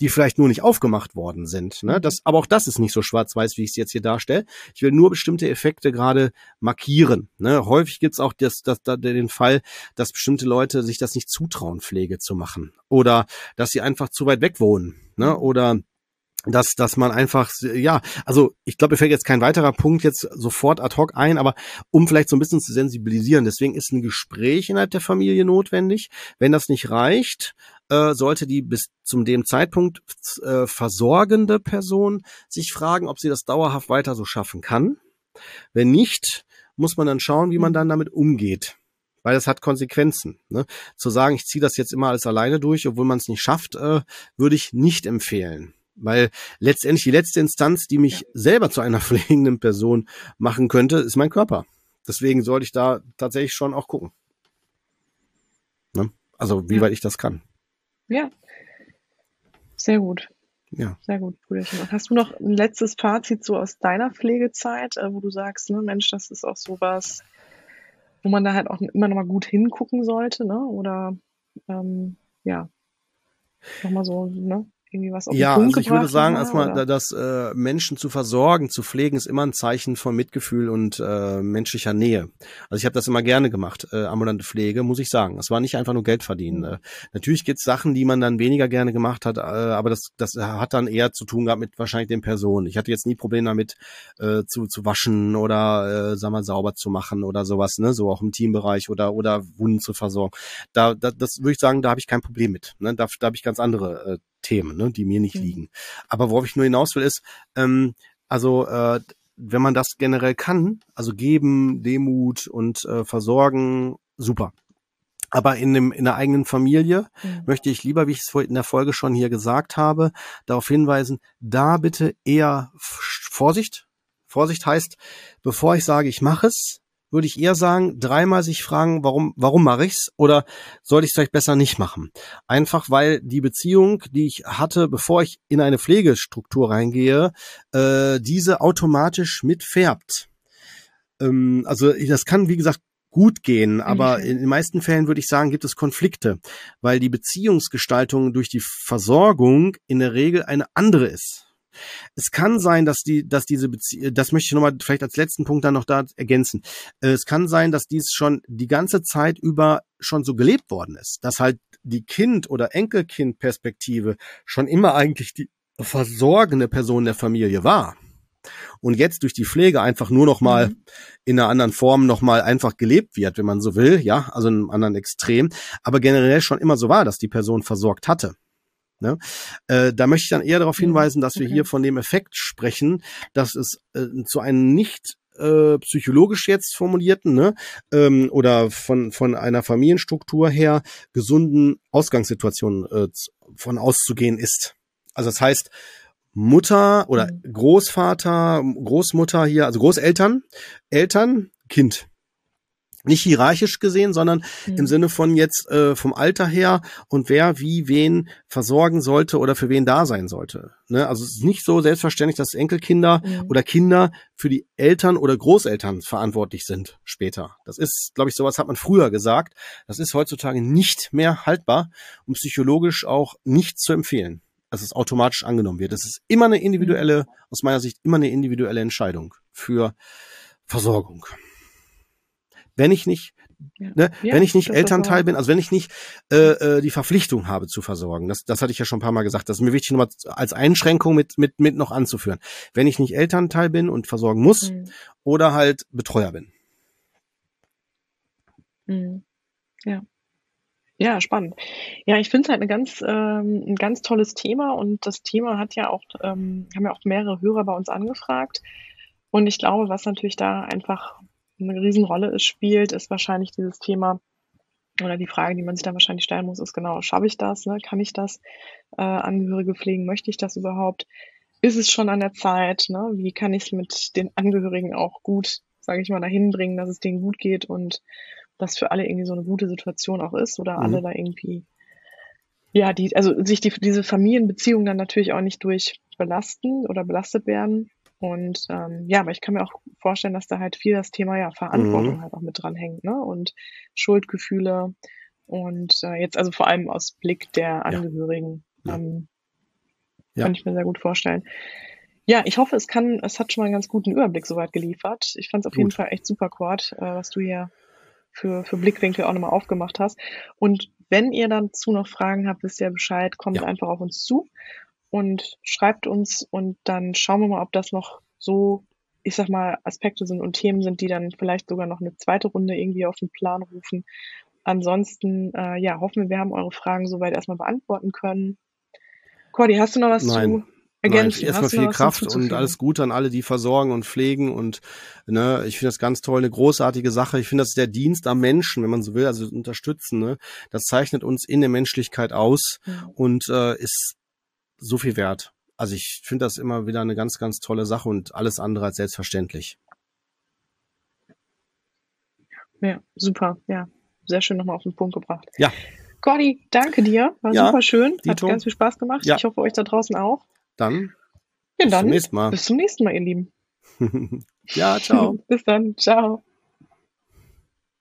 die vielleicht nur nicht aufgemacht worden sind. Ne? Das, aber auch das ist nicht so schwarz-weiß, wie ich es jetzt hier darstelle. Ich will nur bestimmte Effekte gerade markieren. Ne? Häufig gibt's auch das, das, das, den Fall, dass bestimmte Leute sich das nicht zutrauen, Pflege zu machen. Oder dass sie einfach zu weit weg wohnen. Ne? Oder dass, dass man einfach, ja, also ich glaube, mir fällt jetzt kein weiterer Punkt jetzt sofort ad hoc ein, aber um vielleicht so ein bisschen zu sensibilisieren, deswegen ist ein Gespräch innerhalb der Familie notwendig. Wenn das nicht reicht, äh, sollte die bis zum dem Zeitpunkt äh, versorgende Person sich fragen, ob sie das dauerhaft weiter so schaffen kann. Wenn nicht, muss man dann schauen, wie man mhm. dann damit umgeht weil das hat Konsequenzen. Ne? Zu sagen, ich ziehe das jetzt immer alles alleine durch, obwohl man es nicht schafft, äh, würde ich nicht empfehlen. Weil letztendlich die letzte Instanz, die mich ja. selber zu einer *laughs* pflegenden Person machen könnte, ist mein Körper. Deswegen sollte ich da tatsächlich schon auch gucken. Ne? Also wie ja. weit ich das kann. Ja. Sehr gut. Ja. Sehr gut, Brüderchen. Hast du noch ein letztes Fazit so aus deiner Pflegezeit, äh, wo du sagst, ne, Mensch, das ist auch sowas, wo man da halt auch immer noch mal gut hingucken sollte, ne? Oder ähm, ja, nochmal so, ne? Irgendwie was auf Ja, also ich würde sagen, erstmal, dass äh, Menschen zu versorgen, zu pflegen, ist immer ein Zeichen von Mitgefühl und äh, menschlicher Nähe. Also ich habe das immer gerne gemacht, äh, ambulante Pflege, muss ich sagen. Es war nicht einfach nur Geld verdienen. Mhm. Äh, natürlich gibt's Sachen, die man dann weniger gerne gemacht hat, äh, aber das, das hat dann eher zu tun gehabt mit wahrscheinlich den Personen. Ich hatte jetzt nie Probleme damit, äh, zu, zu waschen oder äh, sag mal sauber zu machen oder sowas, ne? So auch im Teambereich oder oder Wunden zu versorgen. Da, da das würde ich sagen, da habe ich kein Problem mit. Ne? Da, da habe ich ganz andere äh, Themen, ne, die mir nicht mhm. liegen. Aber worauf ich nur hinaus will, ist, ähm, also äh, wenn man das generell kann, also geben, Demut und äh, versorgen, super. Aber in, dem, in der eigenen Familie mhm. möchte ich lieber, wie ich es in der Folge schon hier gesagt habe, darauf hinweisen, da bitte eher Vorsicht. Vorsicht heißt, bevor ich sage, ich mache es, würde ich eher sagen, dreimal sich fragen, warum, warum mache ich's oder soll ich es vielleicht besser nicht machen? Einfach weil die Beziehung, die ich hatte, bevor ich in eine Pflegestruktur reingehe, äh, diese automatisch mitfärbt. Ähm, also das kann, wie gesagt, gut gehen, aber in den meisten Fällen würde ich sagen, gibt es Konflikte, weil die Beziehungsgestaltung durch die Versorgung in der Regel eine andere ist. Es kann sein, dass die, dass diese Beziehung, das möchte ich nochmal vielleicht als letzten Punkt dann noch da ergänzen. Äh, es kann sein, dass dies schon die ganze Zeit über schon so gelebt worden ist, dass halt die Kind- oder Enkelkind-Perspektive schon immer eigentlich die versorgende Person der Familie war. Und jetzt durch die Pflege einfach nur noch mal mhm. in einer anderen Form noch mal einfach gelebt wird, wenn man so will, ja, also in einem anderen Extrem, aber generell schon immer so war, dass die Person versorgt hatte. Ne? Äh, da möchte ich dann eher darauf mhm. hinweisen, dass wir hier von dem Effekt sprechen, dass es äh, zu einem nicht äh, psychologisch jetzt formulierten ne, ähm, oder von von einer Familienstruktur her gesunden Ausgangssituation äh, von auszugehen ist. Also das heißt Mutter oder mhm. Großvater, Großmutter hier, also Großeltern, Eltern, Kind nicht hierarchisch gesehen, sondern mhm. im Sinne von jetzt äh, vom Alter her und wer wie wen versorgen sollte oder für wen da sein sollte. Ne? Also es ist nicht so selbstverständlich, dass Enkelkinder mhm. oder Kinder für die Eltern oder Großeltern verantwortlich sind später. Das ist, glaube ich, sowas hat man früher gesagt. Das ist heutzutage nicht mehr haltbar und psychologisch auch nicht zu empfehlen dass es automatisch angenommen wird. Das ist immer eine individuelle, mhm. aus meiner Sicht immer eine individuelle Entscheidung für Versorgung wenn ich nicht ja. Ne, ja, wenn ich nicht Elternteil bin, also wenn ich nicht äh, äh, die Verpflichtung habe zu versorgen, das, das hatte ich ja schon ein paar Mal gesagt, das ist mir wichtig, nochmal als Einschränkung mit, mit, mit noch anzuführen. Wenn ich nicht Elternteil bin und versorgen muss mhm. oder halt Betreuer bin. Mhm. Ja. Ja, spannend. Ja, ich finde es halt eine ganz, ähm, ein ganz tolles Thema und das Thema hat ja auch, ähm, haben ja auch mehrere Hörer bei uns angefragt. Und ich glaube, was natürlich da einfach eine Riesenrolle spielt, ist wahrscheinlich dieses Thema oder die Frage, die man sich dann wahrscheinlich stellen muss, ist genau, schaffe ich das? Ne? Kann ich das? Äh, Angehörige pflegen? Möchte ich das überhaupt? Ist es schon an der Zeit? Ne? Wie kann ich es mit den Angehörigen auch gut, sage ich mal, dahin bringen, dass es denen gut geht und das für alle irgendwie so eine gute Situation auch ist oder mhm. alle da irgendwie ja, die, also sich die, diese Familienbeziehungen dann natürlich auch nicht durch belasten oder belastet werden. Und ähm, ja, aber ich kann mir auch vorstellen, dass da halt viel das Thema ja Verantwortung mhm. halt auch mit dran hängt, ne? Und Schuldgefühle und äh, jetzt also vor allem aus Blick der Angehörigen. Ja. Ähm, ja. Kann ich mir sehr gut vorstellen. Ja, ich hoffe, es kann, es hat schon mal einen ganz guten Überblick soweit geliefert. Ich fand es auf gut. jeden Fall echt super, Cord, äh, was du hier für, für Blickwinkel auch nochmal aufgemacht hast. Und wenn ihr dazu noch Fragen habt, wisst ihr Bescheid, kommt ja. einfach auf uns zu und schreibt uns und dann schauen wir mal, ob das noch so, ich sag mal, Aspekte sind und Themen sind, die dann vielleicht sogar noch eine zweite Runde irgendwie auf den Plan rufen. Ansonsten, äh, ja, hoffen wir, wir haben eure Fragen soweit erstmal beantworten können. Cordy, hast du noch was Nein. zu ergänzen? Erstmal viel Kraft und alles Gute an alle, die versorgen und pflegen und ne, ich finde das ganz toll, eine großartige Sache. Ich finde, das ist der Dienst am Menschen, wenn man so will, also unterstützen. Ne? Das zeichnet uns in der Menschlichkeit aus ja. und äh, ist so viel wert. also ich finde das immer wieder eine ganz, ganz tolle Sache und alles andere als selbstverständlich. Ja, super. Ja, sehr schön nochmal auf den Punkt gebracht. Ja. Cordy, danke dir. War Ja, super schön. Hat Dito. ganz viel Spaß gemacht. Ja. Ich hoffe, euch da draußen auch. Dann Ja, bis dann zum nächsten Mal. bis zum nächsten Mal, ihr Lieben. *laughs* ja, ciao. *laughs* Bis dann. Ciao.